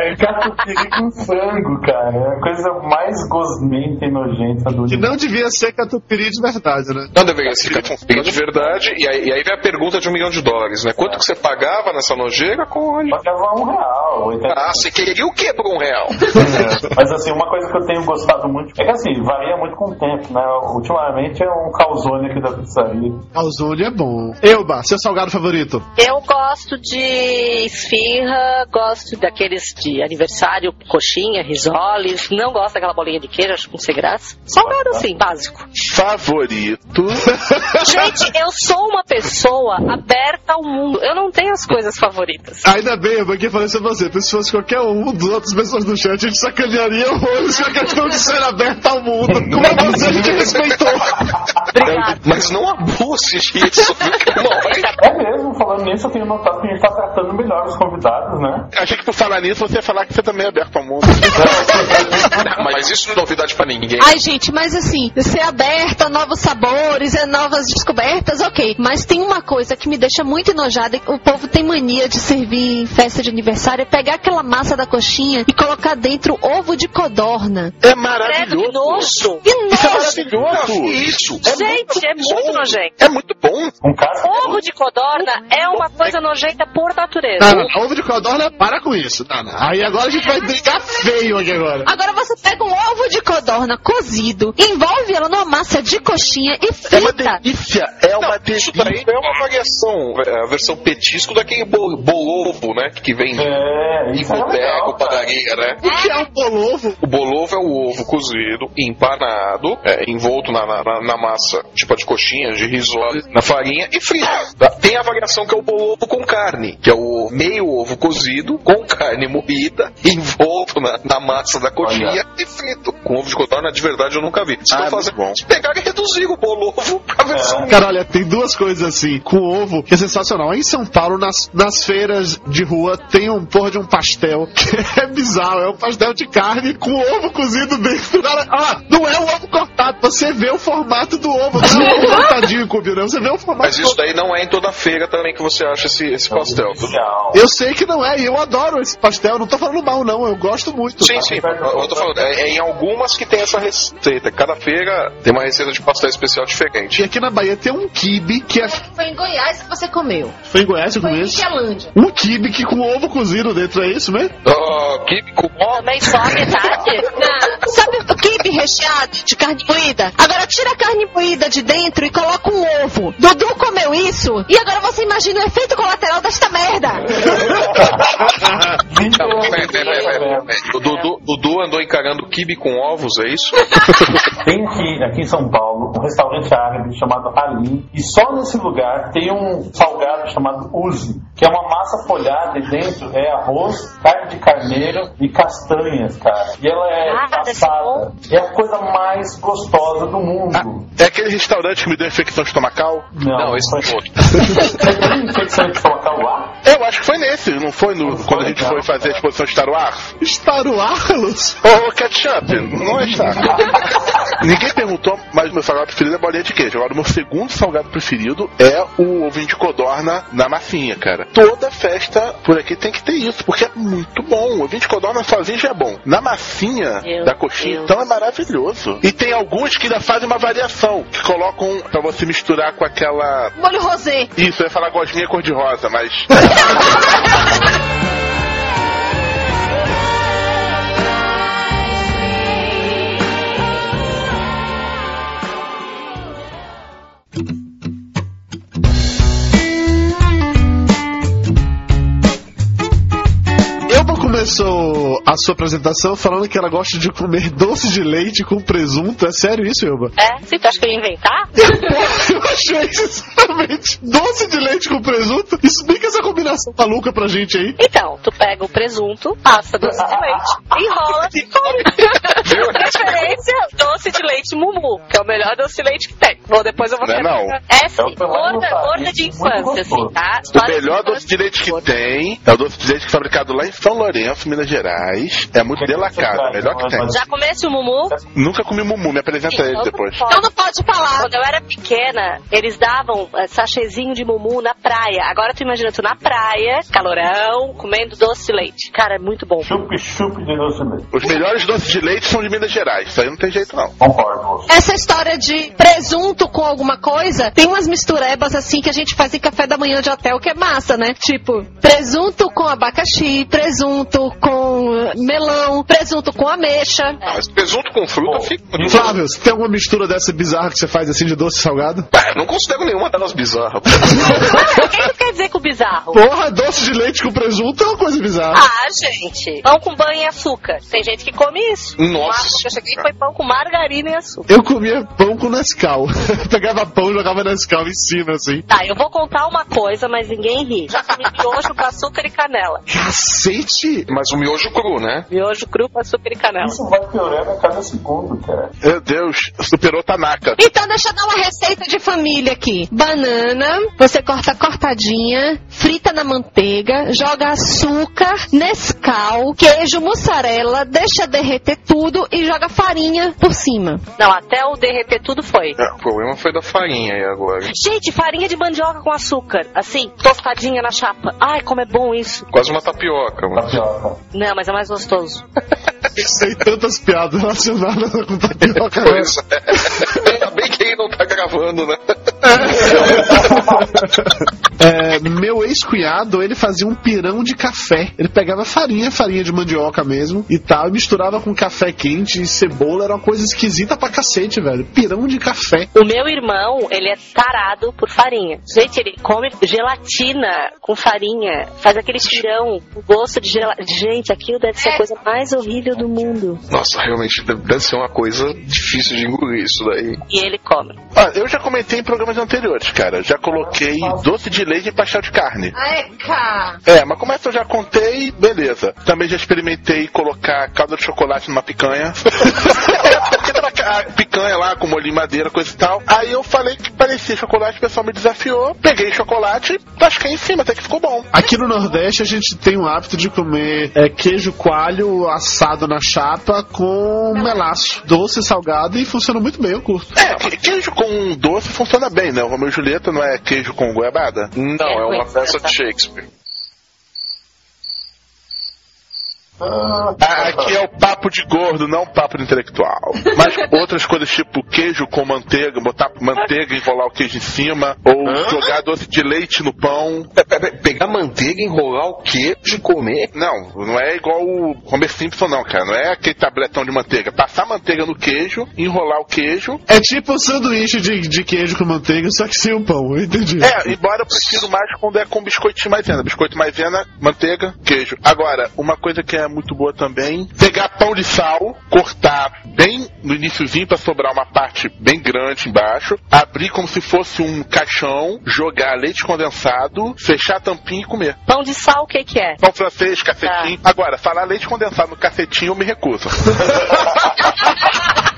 É catupiry com frango, cara. É a coisa mais gosmenta e nojenta do Que não devia ser catupiry de verdade, né? Não deveria ser catupiry de verdade. E aí, e aí vem a pergunta de um milhão de dólares, né? Quanto que você pagava nessa nojeira com olha? Pagava um real, 80 Ah, você queria o que por um real? Mas assim, uma coisa que eu tenho gostado muito é que assim, varia muito com o tempo, né? Ultimamente é um calzone aqui da pizzaria. Calzone é bom. Elba, seu salgado favorito? Eu gosto de esfirra, gosto daqueles de aniversário, coxinha, risoles. Não gosto daquela bolinha de queijo, acho que não sei graça. Salgado assim, básico. Favorito. Gente, eu sou uma pessoa aberta ao mundo. Eu não tenho as coisas favoritas. Ainda bem, eu aqui falei isso pra você. Porque se fosse qualquer um das outras pessoas do chat, a gente sacanearia hoje a questão de ser aberta ao mundo. Como é que você a gente respeitou? Obrigada. Mas não abuse disso. Não, É mesmo, falando nisso, eu tenho notado que a gente tá tratando melhor os convidados, né? Achei que por falar nisso você ia falar que você também é aberto ao mundo. mas isso não é novidade pra ninguém. Ai, gente, mas assim, ser aberta a novos sabores, a novas descobertas, ok. Mas tem uma coisa que me deixa muito enojada, que o povo tem mania de servir em festa de aniversário, é pegar aquela massa da coxinha e colocar dentro ovo de codorna. É Credo, que maravilhoso. nojo. Que Isso é nojo! maravilhoso. Isso. Gente, é muito nojento. É muito bom. Casca Ovo Ovo de codorna é uma coisa nojenta por natureza. Não, não, ovo de codorna, para com isso. Não, não. Aí agora a gente vai brigar feio aqui agora. Agora você pega um ovo de codorna cozido, envolve ela numa massa de coxinha e É uma frita. delícia, é uma Isso delícia. daí é uma variação, é a versão petisco daquele bol- bolovo, né? Que vem É, em isso é boteco, cara. padaria, né? O que é um bolovo? O bolovo é o ovo cozido, empanado, é, envolto na, na- na- massa, tipo de coxinha, de risole, na farinha e frito. Tem a variação que é o bolovo com carne, que é o meio ovo cozido com carne moída, envolto na, na massa da coxinha e frito. Com ovo de codorna, de verdade, eu nunca vi. Se Ah, for fazer, bom. pegar e reduzir o bolovo pra versão Cara, olha, tem duas coisas assim, com ovo, que é sensacional. Em São Paulo, nas, nas feiras de rua, tem um porra de um pastel que é bizarro. É um pastel de carne com ovo cozido dentro. Cara, ó, não é o ovo cortado. Você vê o formato do ovo. Não é o ovo cortadinho cubinho, não. Você vê o formato Mas isso daí não é em toda feira também que você acha esse, esse pastel. Legal. Eu sei que não é, e eu adoro esse pastel. Não tô falando mal, não. Eu gosto muito. Sim, sim. Eu tô falando, é, é em algumas que tem essa receita. Cada feira tem uma receita de pastel especial diferente. E aqui na Bahia tem um kibe que é. Foi em Goiás que você comeu. Foi em Goiás, eu Foi em conheço. Michelândia. Um kibe que com ovo cozido dentro, é isso mesmo? Oh, que com Também só a metade. Não. Sabe o quibe recheado de carne moída? Agora tira a carne moída de dentro e coloca um ovo. Dudu comeu isso e agora você imagina o efeito colateral desta merda. Não. O Dudu, Dudu andou encarando kibe com ovos, é isso? Tem aqui, aqui em São Paulo um restaurante árabe chamado Ali. E só nesse lugar tem um salgado chamado Uzi, que é uma massa folhada e dentro é arroz, carne de carneiro e castanhas, cara. E ela é Ah, assada. É a coisa mais gostosa do mundo. É aquele restaurante que me deu infecção estomacal? Não, esse foi. foi outro. Você tem infecção de colocar lá? Eu acho que foi nesse, não foi no, quando a gente não. foi fazer a exposição Star Wars? Star Wars? Ô, ketchup, não é Star. Ninguém perguntou, mas meu salgado preferido é bolinha de queijo. Agora, o meu segundo salgado preferido é o ovinho de codorna na massinha, cara. Toda festa por aqui tem que ter isso, porque é muito bom. O ovinho de codorna sozinho já é bom. Na massinha Meu da coxinha, Deus. então é maravilhoso. E tem alguns que ainda fazem uma variação, que colocam pra você misturar com aquela... Molho rosé. Isso, eu ia falar gosminha cor-de-rosa, mas... Elba começou a sua apresentação falando que ela gosta de comer doce de leite com presunto. É sério isso, Elba? É? Você acha que eu ia inventar? Eu achei sinceramente doce de leite com presunto. Explica essa combinação maluca pra gente aí. Então, tu pega o presunto, passa doce de leite, enrola e come. Preferência, doce de leite mumu, que é o melhor doce de leite que tem. Vou, depois eu vou Não é não. É sim, lá no gorda, de infância, assim, tá? O melhor doce de leite que tem é o doce de leite que é fabricado lá em São Lourenço, Minas Gerais. É muito delacado, é o melhor que tem. Já comesse o mumu? Nunca comi mumu, me apresenta ele depois. Então não pode falar. Quando eu era pequena, eles davam eh, sachêzinho de mumu na praia. Agora tu imagina tu na praia, calorão, comendo doce de leite. Cara, é muito bom. Chup-chup de doce de leite. Os melhores doces de leite são de Minas Gerais, isso aí não tem jeito não. Concordo. Essa história de presunto com alguma coisa, tem umas misturebas assim que a gente faz em café da manhã de hotel que é massa, né? Tipo, presunto com abacaxi, presunto com eh, melão, presunto com ameixa. Ah, Mas presunto com fruta Pô, fica. Flávio, você tem alguma mistura dessa bizarra que você faz assim de doce e salgado? Ah, eu não considero nenhuma delas bizarras. O que tu quer dizer com bizarro? Porra, doce de leite com presunto é uma coisa bizarra. Ah, gente. Pão com banho e açúcar. Tem gente que come isso. Nossa. Eu cheguei foi pão com margarina e açúcar. Eu comia pão com Nescau. Pegava pão e jogava Nescau em cima, assim. Tá, eu vou contar uma coisa, mas ninguém ri. Já comi miojo com açúcar e canela. Cacete! Mas o miojo cru, né? Miojo cru com açúcar e canela. Isso vai piorando a cada segundo, cara. Meu Deus, superou Tanaka. Então deixa eu dar uma receita de família aqui. Banana, você corta cortadinha, frita na manteiga, joga açúcar, Nescau, queijo, mussarela, deixa derreter tudo e joga farinha por cima. Não, até o derreter tudo foi. É, o problema foi da farinha aí agora. Gente, farinha de mandioca com açúcar. Assim, tostadinha na chapa. Ai, como é bom isso. Quase uma tapioca, mano. Tapioca. Não, mas é mais gostoso. Tem tantas piadas relacionadas com tapioca. Pois é. Ainda bem que ele não tá gravando, né? É, meu ex-cunhado, ele fazia um pirão de café. Ele pegava farinha, farinha de mandioca mesmo e tal, e misturava com café quente e cebola. Era uma coisa esquisita pra cacete, velho. Pirão de café. O meu irmão, ele é tarado por farinha. Gente, ele come gelatina com farinha, faz aquele pirão com gosto de gelatina. Gente, aquilo deve ser a coisa mais horrível do mundo. Nossa, realmente deve deve ser uma coisa difícil de engolir isso daí. E ele come. Ah, eu já comentei em programas anteriores, cara. Já coloquei doce de leite e pastel de carne. Eca! É, mas como essa eu já contei, beleza. Também já experimentei colocar calda de chocolate numa picanha. é, porque tava a picanha lá com molho de madeira, coisa e tal. Aí eu falei que parecia chocolate, o pessoal me desafiou. Peguei chocolate e tasquei em cima, até que ficou bom. Aqui no Nordeste a gente tem o hábito de comer é, queijo coalho assado na chapa com melaço, doce, salgado e funciona muito bem, eu curto. É, que- queijo com doce funciona bem, né? O Romeu e Julieta não é queijo com goiabada? Não, é uma peça de Shakespeare. Ah, Aqui é o papo de gordo, não papo de intelectual. Mas outras coisas tipo queijo com manteiga, botar manteiga e enrolar o queijo em cima, ou jogar doce de leite no pão. Pegar manteiga, enrolar o queijo e comer? Não, não é igual o Homer Simpson não, cara. Não é aquele tabletão de manteiga. Passar manteiga no queijo, enrolar o queijo. É tipo um sanduíche de, de queijo com manteiga, só que sem o pão, eu entendi. É, embora eu prefiro mais quando é com biscoitinho maisena. Biscoito maisena, manteiga, queijo. Agora, uma coisa que é muito boa também, pegar pão de sal, cortar bem no iniciozinho pra sobrar uma parte bem grande embaixo, abrir como se fosse um caixão, jogar leite condensado, fechar a tampinha e comer. Pão de sal, o que que é? Pão francês, cacetinho. Agora, falar leite condensado no cacetinho eu me recuso.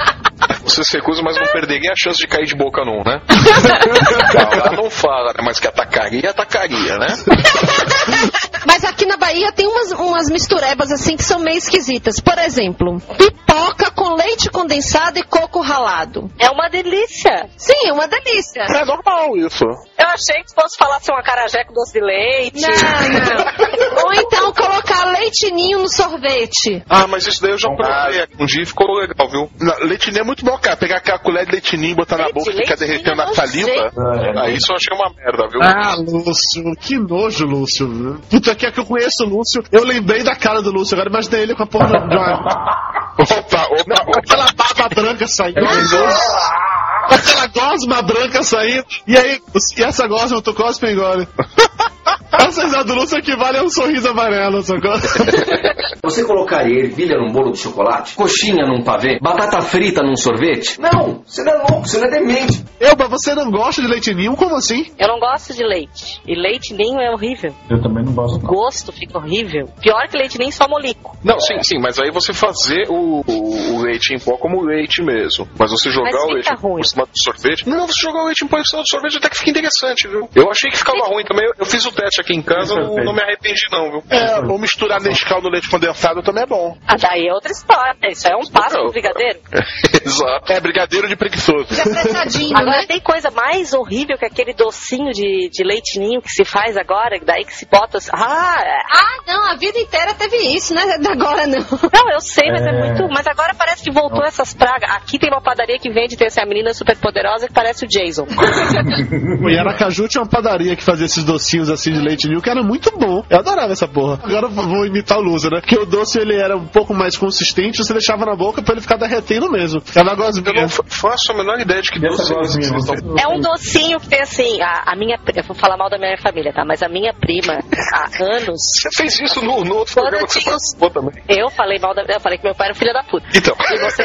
Você se recusa, mas não perderia a chance de cair de boca num, né? não, fala, né? Mas que atacaria, atacaria, né? Mas aqui na Bahia tem umas, umas misturebas assim que são meio esquisitas. Por exemplo, pipoca com leite condensado e coco ralado. É uma delícia. Sim, é uma delícia. É normal isso. Eu achei que fosse falar assim, uma carajé com doce de leite. Não, não. Ou então colocar leitinho no sorvete. Ah, mas isso daí eu já provei. Um dia ficou legal, viu? Não, leitinho é muito bom, Pegar aquela colher de leitinho, botar na boca e ficar derretendo na saliva. Ah, isso eu achei uma merda, viu? Ah, Lúcio, que nojo, Lúcio. Puta, que é que eu conheço o Lúcio. Eu lembrei da cara do Lúcio, agora imaginei ele com a porra uma. Opa, opa, Com aquela baba branca saindo. Com aquela gosma branca saindo. E aí, e essa gosma eu tô cospe engole. Essa risada do Lúcio equivale a um sorriso amarelo, sacou? Você colocaria ervilha num bolo de chocolate? Coxinha num pavê? Batata frita num sorvete? Não, você não é louco, você não é demente. Eu, mas você não gosta de leite ninho? Como assim? Eu não gosto de leite. E leite ninho é horrível. Eu também não gosto. O gosto fica horrível. Pior que leite ninho, só molico. Não, sim, sim, mas aí você fazer o, o, o leite em pó como leite mesmo. Mas você jogar Mas o leite ruim. por cima do sorvete. Não, você jogar o leite em pó por cima do sorvete até que fica interessante, viu? Eu achei que ficava ruim também. Eu fiz o teste aqui em casa, não, não me arrependi, não, viu? É, ou misturar Nescau no leite condensado também é bom. Ah, daí é outra história. Isso é um passo Não. pro brigadeiro. Exato. É brigadeiro de preguiçoso. Apressadinho, Agora né? tem coisa mais horrível que aquele docinho de, de leite ninho que se faz agora, daí que se bota. Ah, Ah, não, a vida inteira teve isso, né? Agora não. não, eu sei, mas é, É. muito. Mas agora parece que voltou essas pragas. Aqui tem uma padaria que vende, tem essa menina super poderosa que parece o Jason. Em Aracaju tinha uma padaria que fazia esses docinhos assim de leite ninho, que era muito bom. Eu adorava essa porra. Agora eu vou imitar o Lusa, né? Porque o doce ele era um pouco mais consistente, você deixava na boca pra ele ficar derretendo mesmo. Ficava Eu gosminha. não fa- faço a menor ideia de que doce é É um docinho que tem assim, a, a minha. Eu vou falar mal da minha família, tá? Mas a minha prima, há anos. Você fez isso no, no outro programa eu que você participou também. Eu falei mal da. Eu falei que meu pai era um filho da puta. Então. E você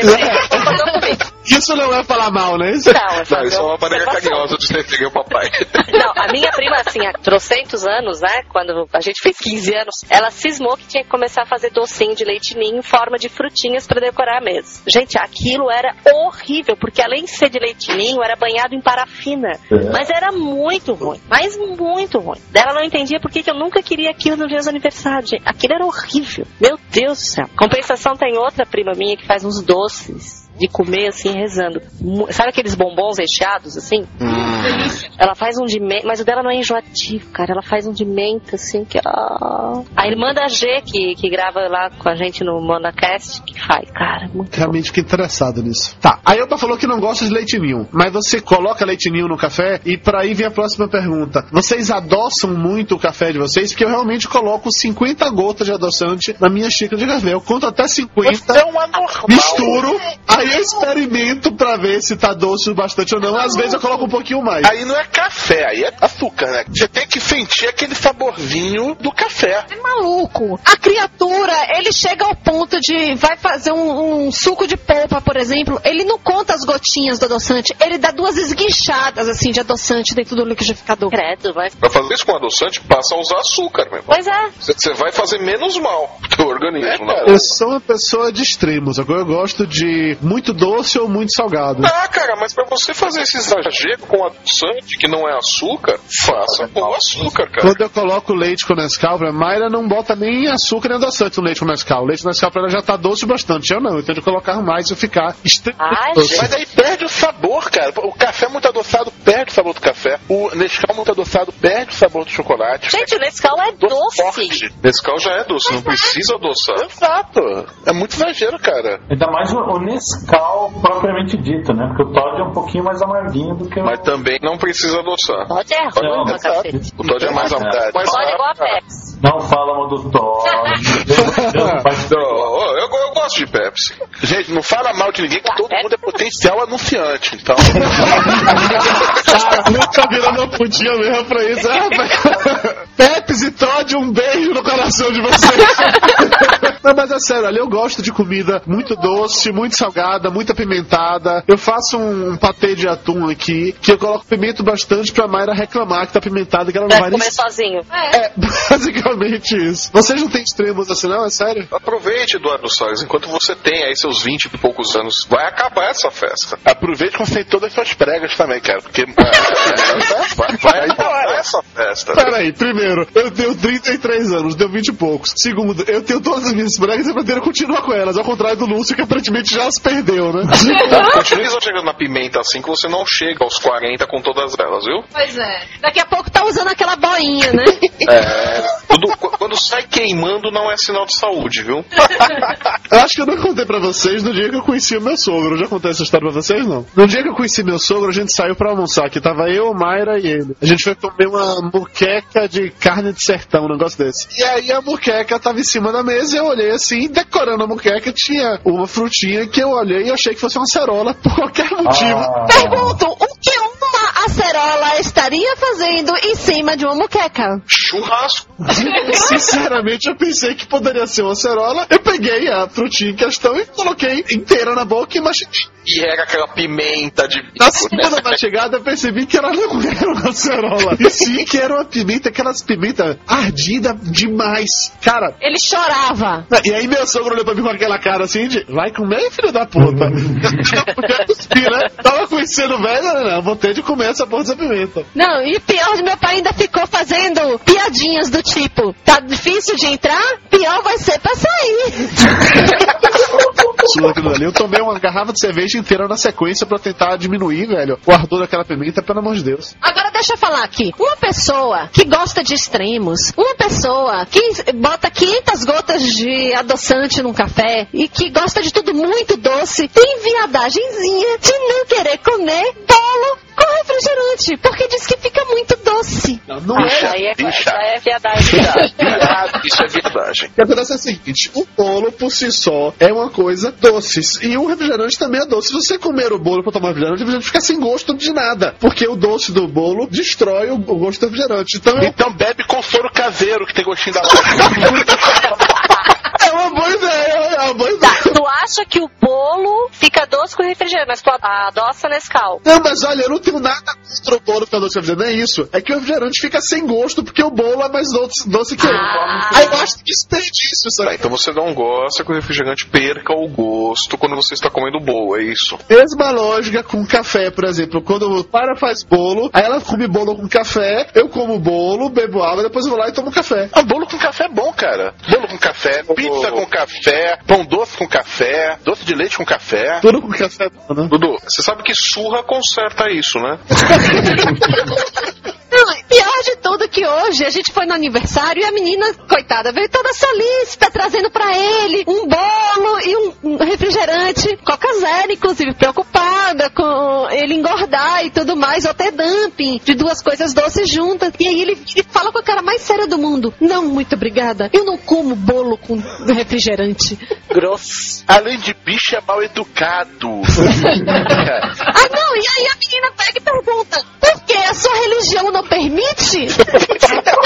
concordou comigo. Isso não é falar mal, né? Isso... Não, é Não, isso é uma maneira carinhosa de defender o papai. Não, a minha prima, assim, há trocentos anos, né? Quando a gente fez 15 anos, ela cismou que tinha que começar a fazer docinho de leite ninho em forma de frutinhas pra decorar a mesa. Gente, aquilo era horrível, porque além de ser de leite ninho, era banhado em parafina. É. Mas era muito ruim, mas muito ruim. Ela não entendia por que que eu nunca queria aquilo nos meus aniversários. gente. Aquilo era horrível. Meu Deus do céu. Compensação tem outra prima minha que faz uns doces de comer assim, rezando. Sabe aqueles bombons recheados assim? Hum. Ela faz um de menta, mas o dela não é enjoativo, cara. Ela faz um de menta, assim, que ó. A irmã da G, que, que grava lá com a gente no MonaCast, que faz, cara. Muito Realmente fiquei interessado nisso. Tá, a Elba falou que não gosta de leite ninho, mas você coloca leite ninho no café e por aí vem a próxima pergunta. Vocês adoçam muito o café de vocês? Porque eu realmente coloco 50 gotas de adoçante na minha xícara de café. Eu conto até 50, Você é um misturo, aí eu experimento pra ver se tá doce o bastante ou não. Às vezes eu coloco um pouquinho mais. Aí não é café, aí é açúcar, né? Você tem que sentir aquele saborzinho do café. É maluco. A criatura, ele chega ao ponto de vai fazer um, um suco de polpa, por exemplo, ele não conta as gotinhas do adoçante, ele dá duas esguinchadas assim de adoçante dentro do liquidificador. Credo, vai. Pra fazer isso com adoçante, passa a usar açúcar, meu irmão. Pois é. Você vai fazer menos mal pro teu organismo, né? Eu sou uma pessoa de extremos. Agora eu gosto de muito doce ou muito salgado. Ah, cara, mas pra você fazer esse exagero com adoçante que não é açúcar, faça com açúcar, cara. Quando eu coloco leite com Nescau, a Mayra não bota nem açúcar nem adoçante no leite com Nescau. O leite com Nescau pra ela já tá doce bastante. Eu não, eu tento colocar mais e ficar extremamente doce. Mas aí perde o sabor, cara. O café muito adoçado perde o sabor do café. O Nescau muito adoçado perde o sabor do chocolate. Gente, o Nescau é Doce doce. forte. Nescau já é doce, não precisa adoçar. Exato. É muito exagero, cara. Ainda mais o, Nescau propriamente dito, né? Porque o Todd é um pouquinho mais amarguinho do que o. Mas também não precisa adoçar. Todd é ruim exato. cacete. O Todd é mais É. Mais Todd é igual a. Pepsi. Não fala mal do Todd. Não, eu, eu gosto de Pepsi. Gente, não fala mal de ninguém, que todo mundo é potencial anunciante. Então, Cara, nunca virando uma putinha mesmo pra isso. Rapaz. Pepsi e Todd, um beijo no coração de vocês. Não, mas é sério, ali eu gosto de comida muito doce, muito salgada, muito apimentada. Eu faço um, um patê de atum aqui, que eu coloco pimento bastante pra Mayra reclamar que tá apimentado, que ela não vai nem... comer sozinho. É, basicamente isso. Vocês não têm extremos assim, não? É sério? Aproveite, Eduardo Salles, enquanto você tem aí seus 20 e poucos anos, vai acabar essa festa. aproveite quando tem todas as suas pregas também, cara. Porque. Vai, vai acabar essa festa. Peraí, primeiro, eu tenho 33 anos, deu 20 e poucos. Segundo, eu tenho todas as minhas pregas e a bandeira continua com elas, ao contrário do Lúcio, que aparentemente já as perdeu, né? Continue exagerando na pimenta assim que você não chega aos 40 com todas elas, viu? Pois é. Daqui a pouco tá usando aquela boinha, né? É. Tudo- qu- quando sai queimando não é sinal de saúde, viu? Eu acho que eu não contei pra vocês no dia que eu conheci o meu sogro. Eu já contei essa história pra vocês, não? No dia que eu conheci meu sogro, a gente saiu pra almoçar, que tava eu, Mayra e ele. A gente foi comer uma muqueca de carne de sertão, um negócio desse. E aí a muqueca tava em cima da mesa e eu olhei assim, decorando a muqueca, tinha uma frutinha que eu olhei e achei que fosse uma cerola, por qualquer motivo. Ah. Pergunto, o que uma acerola estaria fazendo em cima de uma muqueca? Churrasco. Sinceramente, eu pensei que poderia ser uma cerola. Eu peguei a frutinha em questão e coloquei inteira na boca e mastiguei. E era aquela pimenta de. Na segunda mastigada, eu percebi que não era uma cerola. E sim que era uma pimenta, aquelas pimenta ardida demais. Cara, Ele chorava. e aí meu sogro olhou pra mim com aquela cara assim de vai comer, filho da puta. Né? Tava conhecendo velho, né? Não, vou ter de comer essa porra dessa pimenta. Não, e pior, meu pai ainda ficou fazendo piadinhas do tipo, tá difícil de entrar? Pior vai ser pra sair. Aquilo ali. Eu tomei uma garrafa de cerveja inteira na sequência pra tentar diminuir, velho, o ardor daquela pimenta, pelo amor de Deus. Agora deixa eu falar aqui. Uma pessoa que gosta de extremos, uma pessoa que bota 500 gotas de adoçante num café e que gosta de tudo muito doce, tem viadagemzinha de não querer comer bolo com refrigerante, porque diz que fica muito doce. Não, não Ah, é. aí é, bicha. aí é viadagem. Isso é verdade. O que acontece é o seguinte: o bolo por si só é uma coisa doce. E o refrigerante também é doce. Se você comer o bolo pra tomar refrigerante, o refrigerante fica sem gosto de nada. Porque o doce do bolo destrói o, gosto do refrigerante. Então eu- Então bebe com soro caseiro, que tem gostinho da boca. é uma boa ideia, é uma boa ideia. Tá, tu acha que o doce com refrigerante, mas tu adoça Nescau. Não, mas olha, eu não tenho nada contra o bolo que tá doce com refrigerante. Não é isso. É que o refrigerante fica sem gosto porque o bolo é mais doce, doce que ele. Ah. Aí eu acho desperdício isso Tá, aí. então você não gosta que o refrigerante perca o gosto quando você está comendo bolo, é isso? Mesma lógica com café, por exemplo. Quando o para faz bolo, aí ela come bolo com café, eu como bolo, bebo água, depois eu vou lá e tomo café. Ah, bolo com café é bom, cara. Bolo com café, pizza com café, pão doce com café, doce de leite com café. Tudo com café, né? Dudu, você sabe que surra conserta isso, né? Não, pior de tudo que hoje a gente foi no aniversário e a menina, coitada, veio toda solícita, trazendo pra ele um bolo e um refrigerante, Coca Zero, inclusive, preocupada com ele engordar e tudo mais, ou até dumping de duas coisas doces juntas. E aí ele, ele fala com a cara mais séria do mundo: Não, muito obrigada, eu não como bolo com refrigerante. Grosso. Além de bicho, é mal educado. Ah, não, e aí a menina pergunta: Por que a sua religião não permite?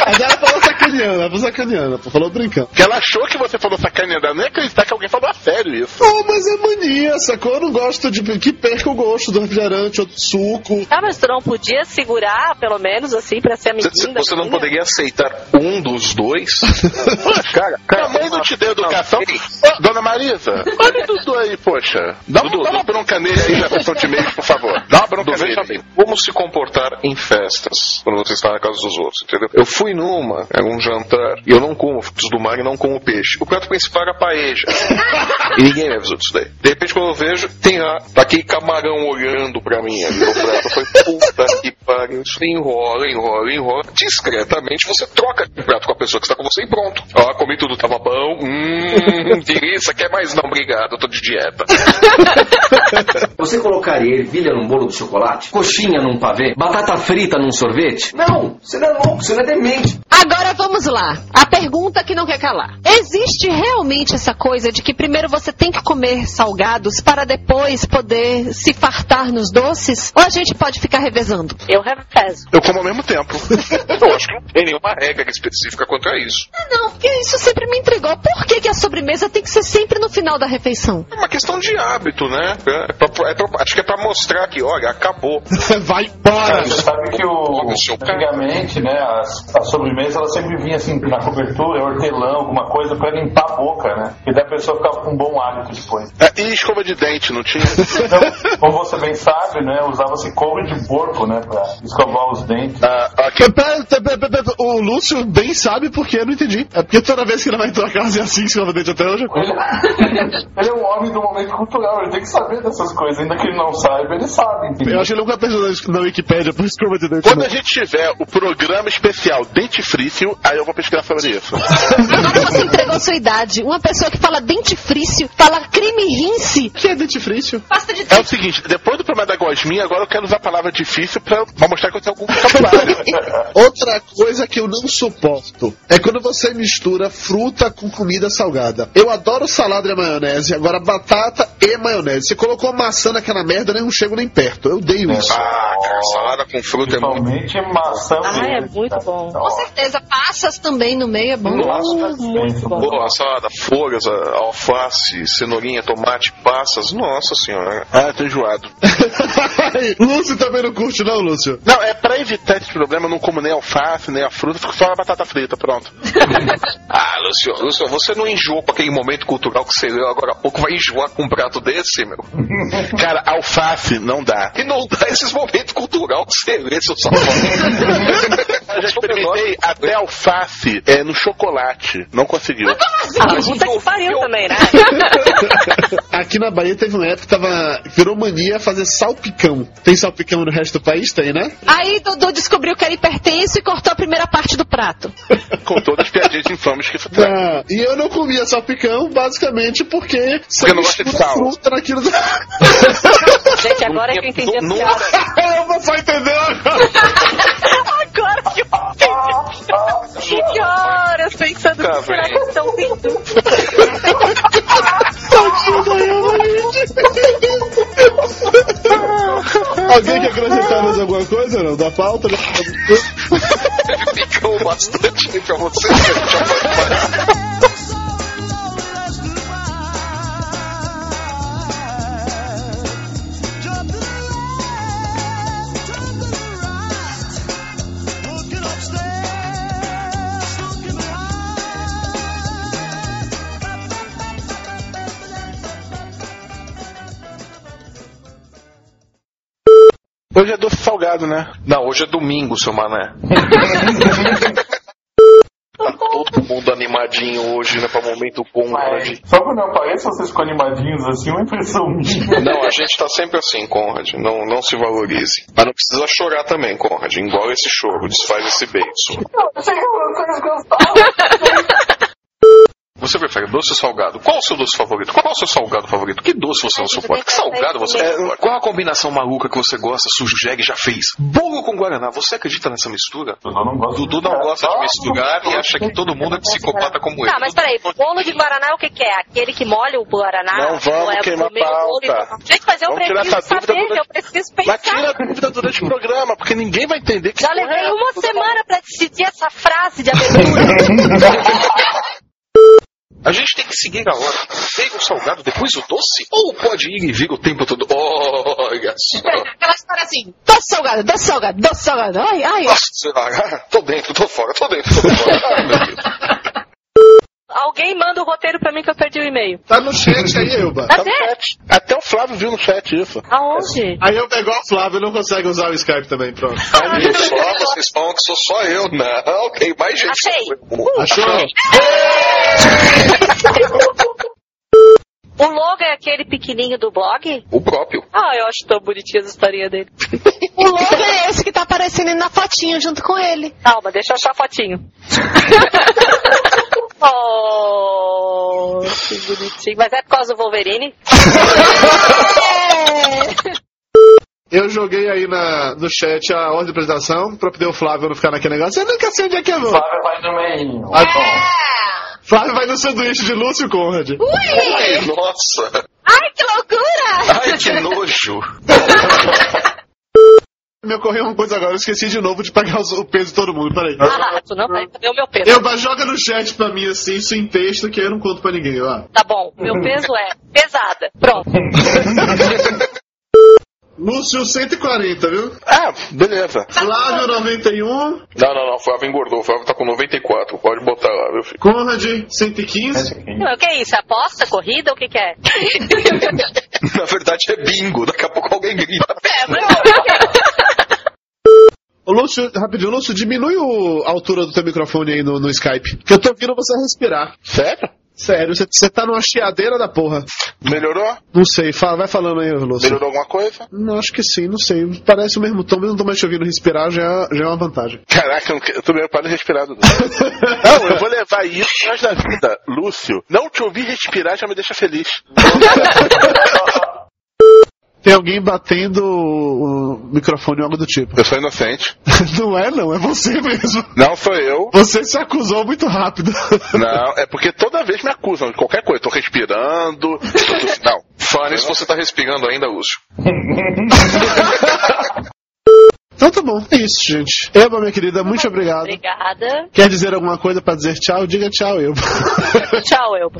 Mas ela falou sacaneando, ela falou sacaneando, falou brincando. Porque ela achou que você falou sacaneando. Ela nem ia acreditar que alguém falou a sério isso. Pô, mas é mania, sacou? Eu não gosto de que perca o gosto do refrigerante ou do suco. Ah, mas tu não podia segurar, pelo menos, assim, pra ser a menina. Você, você não poderia aceitar um dos dois? cara, Minha mãe não te deu educação. Ô, Dona Marisa, olha o Dudu aí, poxa. Dá, Dudu, dá uma bronca nele aí na sessão de e-mails, por favor. Dá uma bronca Dudu, veja nele. Como se comportar em festas quando você está na casa dos outros, entendeu? Eu fui numa, era um jantar, e eu não como frutos do mar e não como peixe. O prato principal era paeja. e ninguém me avisou disso daí. De repente, quando eu vejo, tem lá, tá aquele camarão olhando pra mim ali no prato. Eu falei, puta que pariu, isso enrola, enrola, enrola. Discretamente, você troca o prato com a pessoa que está com você e pronto. Ó, comi tudo, tava bom. Hum, delícia, quer mais? Não, obrigado, eu tô de dieta. Você colocaria ervilha num bolo de chocolate? Coxinha num pavê? Batata frita num sorvete? Não, você não é louco, você não é demente. Agora vamos lá. A pergunta que não quer calar. Existe realmente essa coisa de que primeiro você tem que comer salgados para depois poder se fartar nos doces? Ou a gente pode ficar revezando? Eu revezo. Eu como ao mesmo tempo. Eu acho que não tem nenhuma regra específica contra isso. Ah, Não, porque isso sempre me intrigou. Por que, que a sobremesa tem que ser sempre no final da refeição? É uma questão de hábito, né? É pra- é pra- acho que é pra mostrar que, olha, acabou. Vai embora! Você sabe que o, antigamente, né, as, a sobremesa ela sempre vinha assim na cobertura, hortelã, alguma coisa pra limpar a boca, né? E daí a pessoa ficava com um bom hálito depois. É, e escova de dente, não tinha? Então, como você bem sabe, né, usava-se couro de porco, né, pra escovar os dentes. Ah, ok. Pera, pera, pera, pera, pera, O Lúcio bem sabe por que eu não entendi. É porque toda vez que ele vai em tua casa é assim que escova dente até hoje. Ele, ele é um homem do momento cultural, ele tem que saber dessas coisas, ainda que ele não saiba, ele sabe, entendeu? Eu acho que ele nunca pensou na Wikipédia por escova de dente. Quando não. a gente tiver o programa especial dentifrício, aí eu vou pesquisar sobre isso. Agora você entregou sua idade. Uma pessoa que fala dentifrício, fala creme rinse. O que é dentifrício? Pasta de É o seguinte, depois do problema da gosminha, agora eu quero usar a palavra difícil pra, pra mostrar que eu tenho algum vocabulário. Outra coisa que eu não suporto é quando você mistura fruta com comida salgada. Eu adoro salada e maionese, agora batata e maionese. Você colocou maçã naquela merda, eu não chego nem perto. Eu odeio isso. Ah, cara, salada com fruta é muito. Principalmente maçã Ah, é muito bom. Com certeza, passas também no meio é bom. Nossa, muito bom. Pô, a salada, folhas, alface, cenourinha, tomate, passas. Nossa senhora. ah, tô enjoado. Lúcio também não curte, não, Lúcio? Não, é pra evitar esse problema, eu não como nem alface, nem a fruta, fico só a batata frita, pronto. Ah, Lúcio, Lúcio, você não enjoou com aquele momento cultural que você leu agora há pouco, vai enjoar com um prato desse, meu? Cara, alface não dá. E não dá esses momentos cultural que você lê, seu salvador. Eu já experimentei até alface é, no chocolate. Não conseguiu. Ah, puta que pariu também, né? Aqui na Bahia teve uma época que tava, virou mania fazer salpicão. Tem salpicão no resto do país? Tem, né? Aí Dudu descobriu que era hipertenso e cortou a primeira parte do prato. Com todas as piadinhas infames que traz. Ah, e eu não comia salpicão basicamente porque você Porque não gosta de sal. fruta naquilo. Gente, agora que eu entendi a Não- piada. eu vou só entender agora. Agora que eu Que horas pensando Tá que será que estão rindo? Alguém quer acrescentar mais alguma coisa? Não? Da pauta? né? Ficou bastante pra você. Hoje é doce salgado, né? Não, hoje é domingo, seu mané. Tá todo mundo animadinho hoje, né? Pra momento Conrad. Mas só quando eu apareço vocês ficam animadinhos assim, uma impressão minha. Não, a gente tá sempre assim, Conrad. Não, não se valorize. Mas não precisa chorar também, Conrad. Engole esse choro, desfaz esse beijo. Eu sei que é uma coisa gostosa. Você prefere doce ou salgado? Qual o seu doce favorito? Qual o seu salgado favorito? Que doce você não suporta? Que salgado você não suporta? Qual a combinação maluca que você gosta, e já fez? Bolo com Guaraná. Você acredita nessa mistura? Não. Dudu não gosta de misturar e acha que todo mundo é psicopata como ele. Tá, mas peraí, bolo de Guaraná é o que, que é? Aquele que molha o Guaraná? Não vamos é queimar pauta. Gente, mas eu Vamos tirar preciso saber, durante- eu preciso Mas tira a pensar. dúvida durante o programa, porque ninguém vai entender que Já porra levei é uma semana pra decidir essa frase de abertura. A gente tem que seguir a hora. Pega o salgado, depois o doce? Ou pode ir e vir o tempo todo? Olha só. Aquela história assim, doce salgado, doce salgado, doce salgado. Ai, ai. Nossa, ah, tô dentro, tô fora, tô dentro, tô fora. Ai, meu Deus. Alguém manda o roteiro pra mim que eu perdi o e-mail. Tá no chat aí, Elba. Tá no chat. Até o Flávio viu no chat isso. Aonde? Aí eu pego o Flávio não consegue usar o Skype também, pronto. Olha só, vocês falam que sou só eu. Não, tem mais gente. Achei. Achou? O logo é aquele pequenininho do blog? O próprio. Ah, eu acho tão bonitinha a historinha dele. O logo é esse que tá aparecendo aí na fotinho junto com ele. Calma, deixa eu achar a fotinho. oh, que bonitinho. Mas é por causa do Wolverine? Eu joguei aí na, no chat a ordem de apresentação pra poder o Flávio não ficar naquele negócio. Eu nunca sei onde é que é, não. Flávio vai no meio. Ah, Flávio vai no sanduíche de Lúcio Conrad. Ai, nossa. Ai, que loucura! Ai, que nojo. Me ocorreu uma coisa agora, eu esqueci de novo de pagar o peso de todo mundo. Peraí. Ah, tu não vai saber o meu peso. Elba, joga no chat pra mim assim, isso em texto, que eu não conto pra ninguém, ó. Tá bom, meu peso é pesada. Pronto. Lúcio 140, viu? Ah, beleza. Flávio 91, Não, não, não. O Flávio engordou. O Flávio tá com 94. Pode botar lá, meu filho. Conrad 115. O que é isso? Aposta? Corrida? O que, que é? Na verdade é bingo. Daqui a pouco alguém grita. É, mas... Lúcio, rapidinho, Lúcio, diminui o- a altura do teu microfone aí no, no Skype. Que eu tô ouvindo você respirar. Sério? Sério, você, tá numa chiadeira da porra. Melhorou? Não sei, fala, vai falando aí, Lúcio. Melhorou alguma coisa? Não, acho que sim, não sei. Parece o mesmo tom, mesmo não tô mais te ouvindo respirar, já, é- já é uma vantagem. Caraca, eu, não tô meio para de respirar, Dudu. Não, eu vou levar isso resto da vida. Lúcio, não te ouvir respirar já me deixa feliz. Tem alguém batendo o microfone ou algo do tipo. Eu sou inocente. não é, não, é você mesmo. Não sou eu. Você se acusou muito rápido. Não, é porque toda vez me acusam de qualquer coisa. Tô respirando. tô- Não. Fane se você tá respirando ainda, Lúcio. Então tá bom, é isso, gente. Eba, minha querida, muito obrigado. Obrigada. Quer dizer alguma coisa pra dizer tchau? Diga tchau, Eba. Tchau, Elba.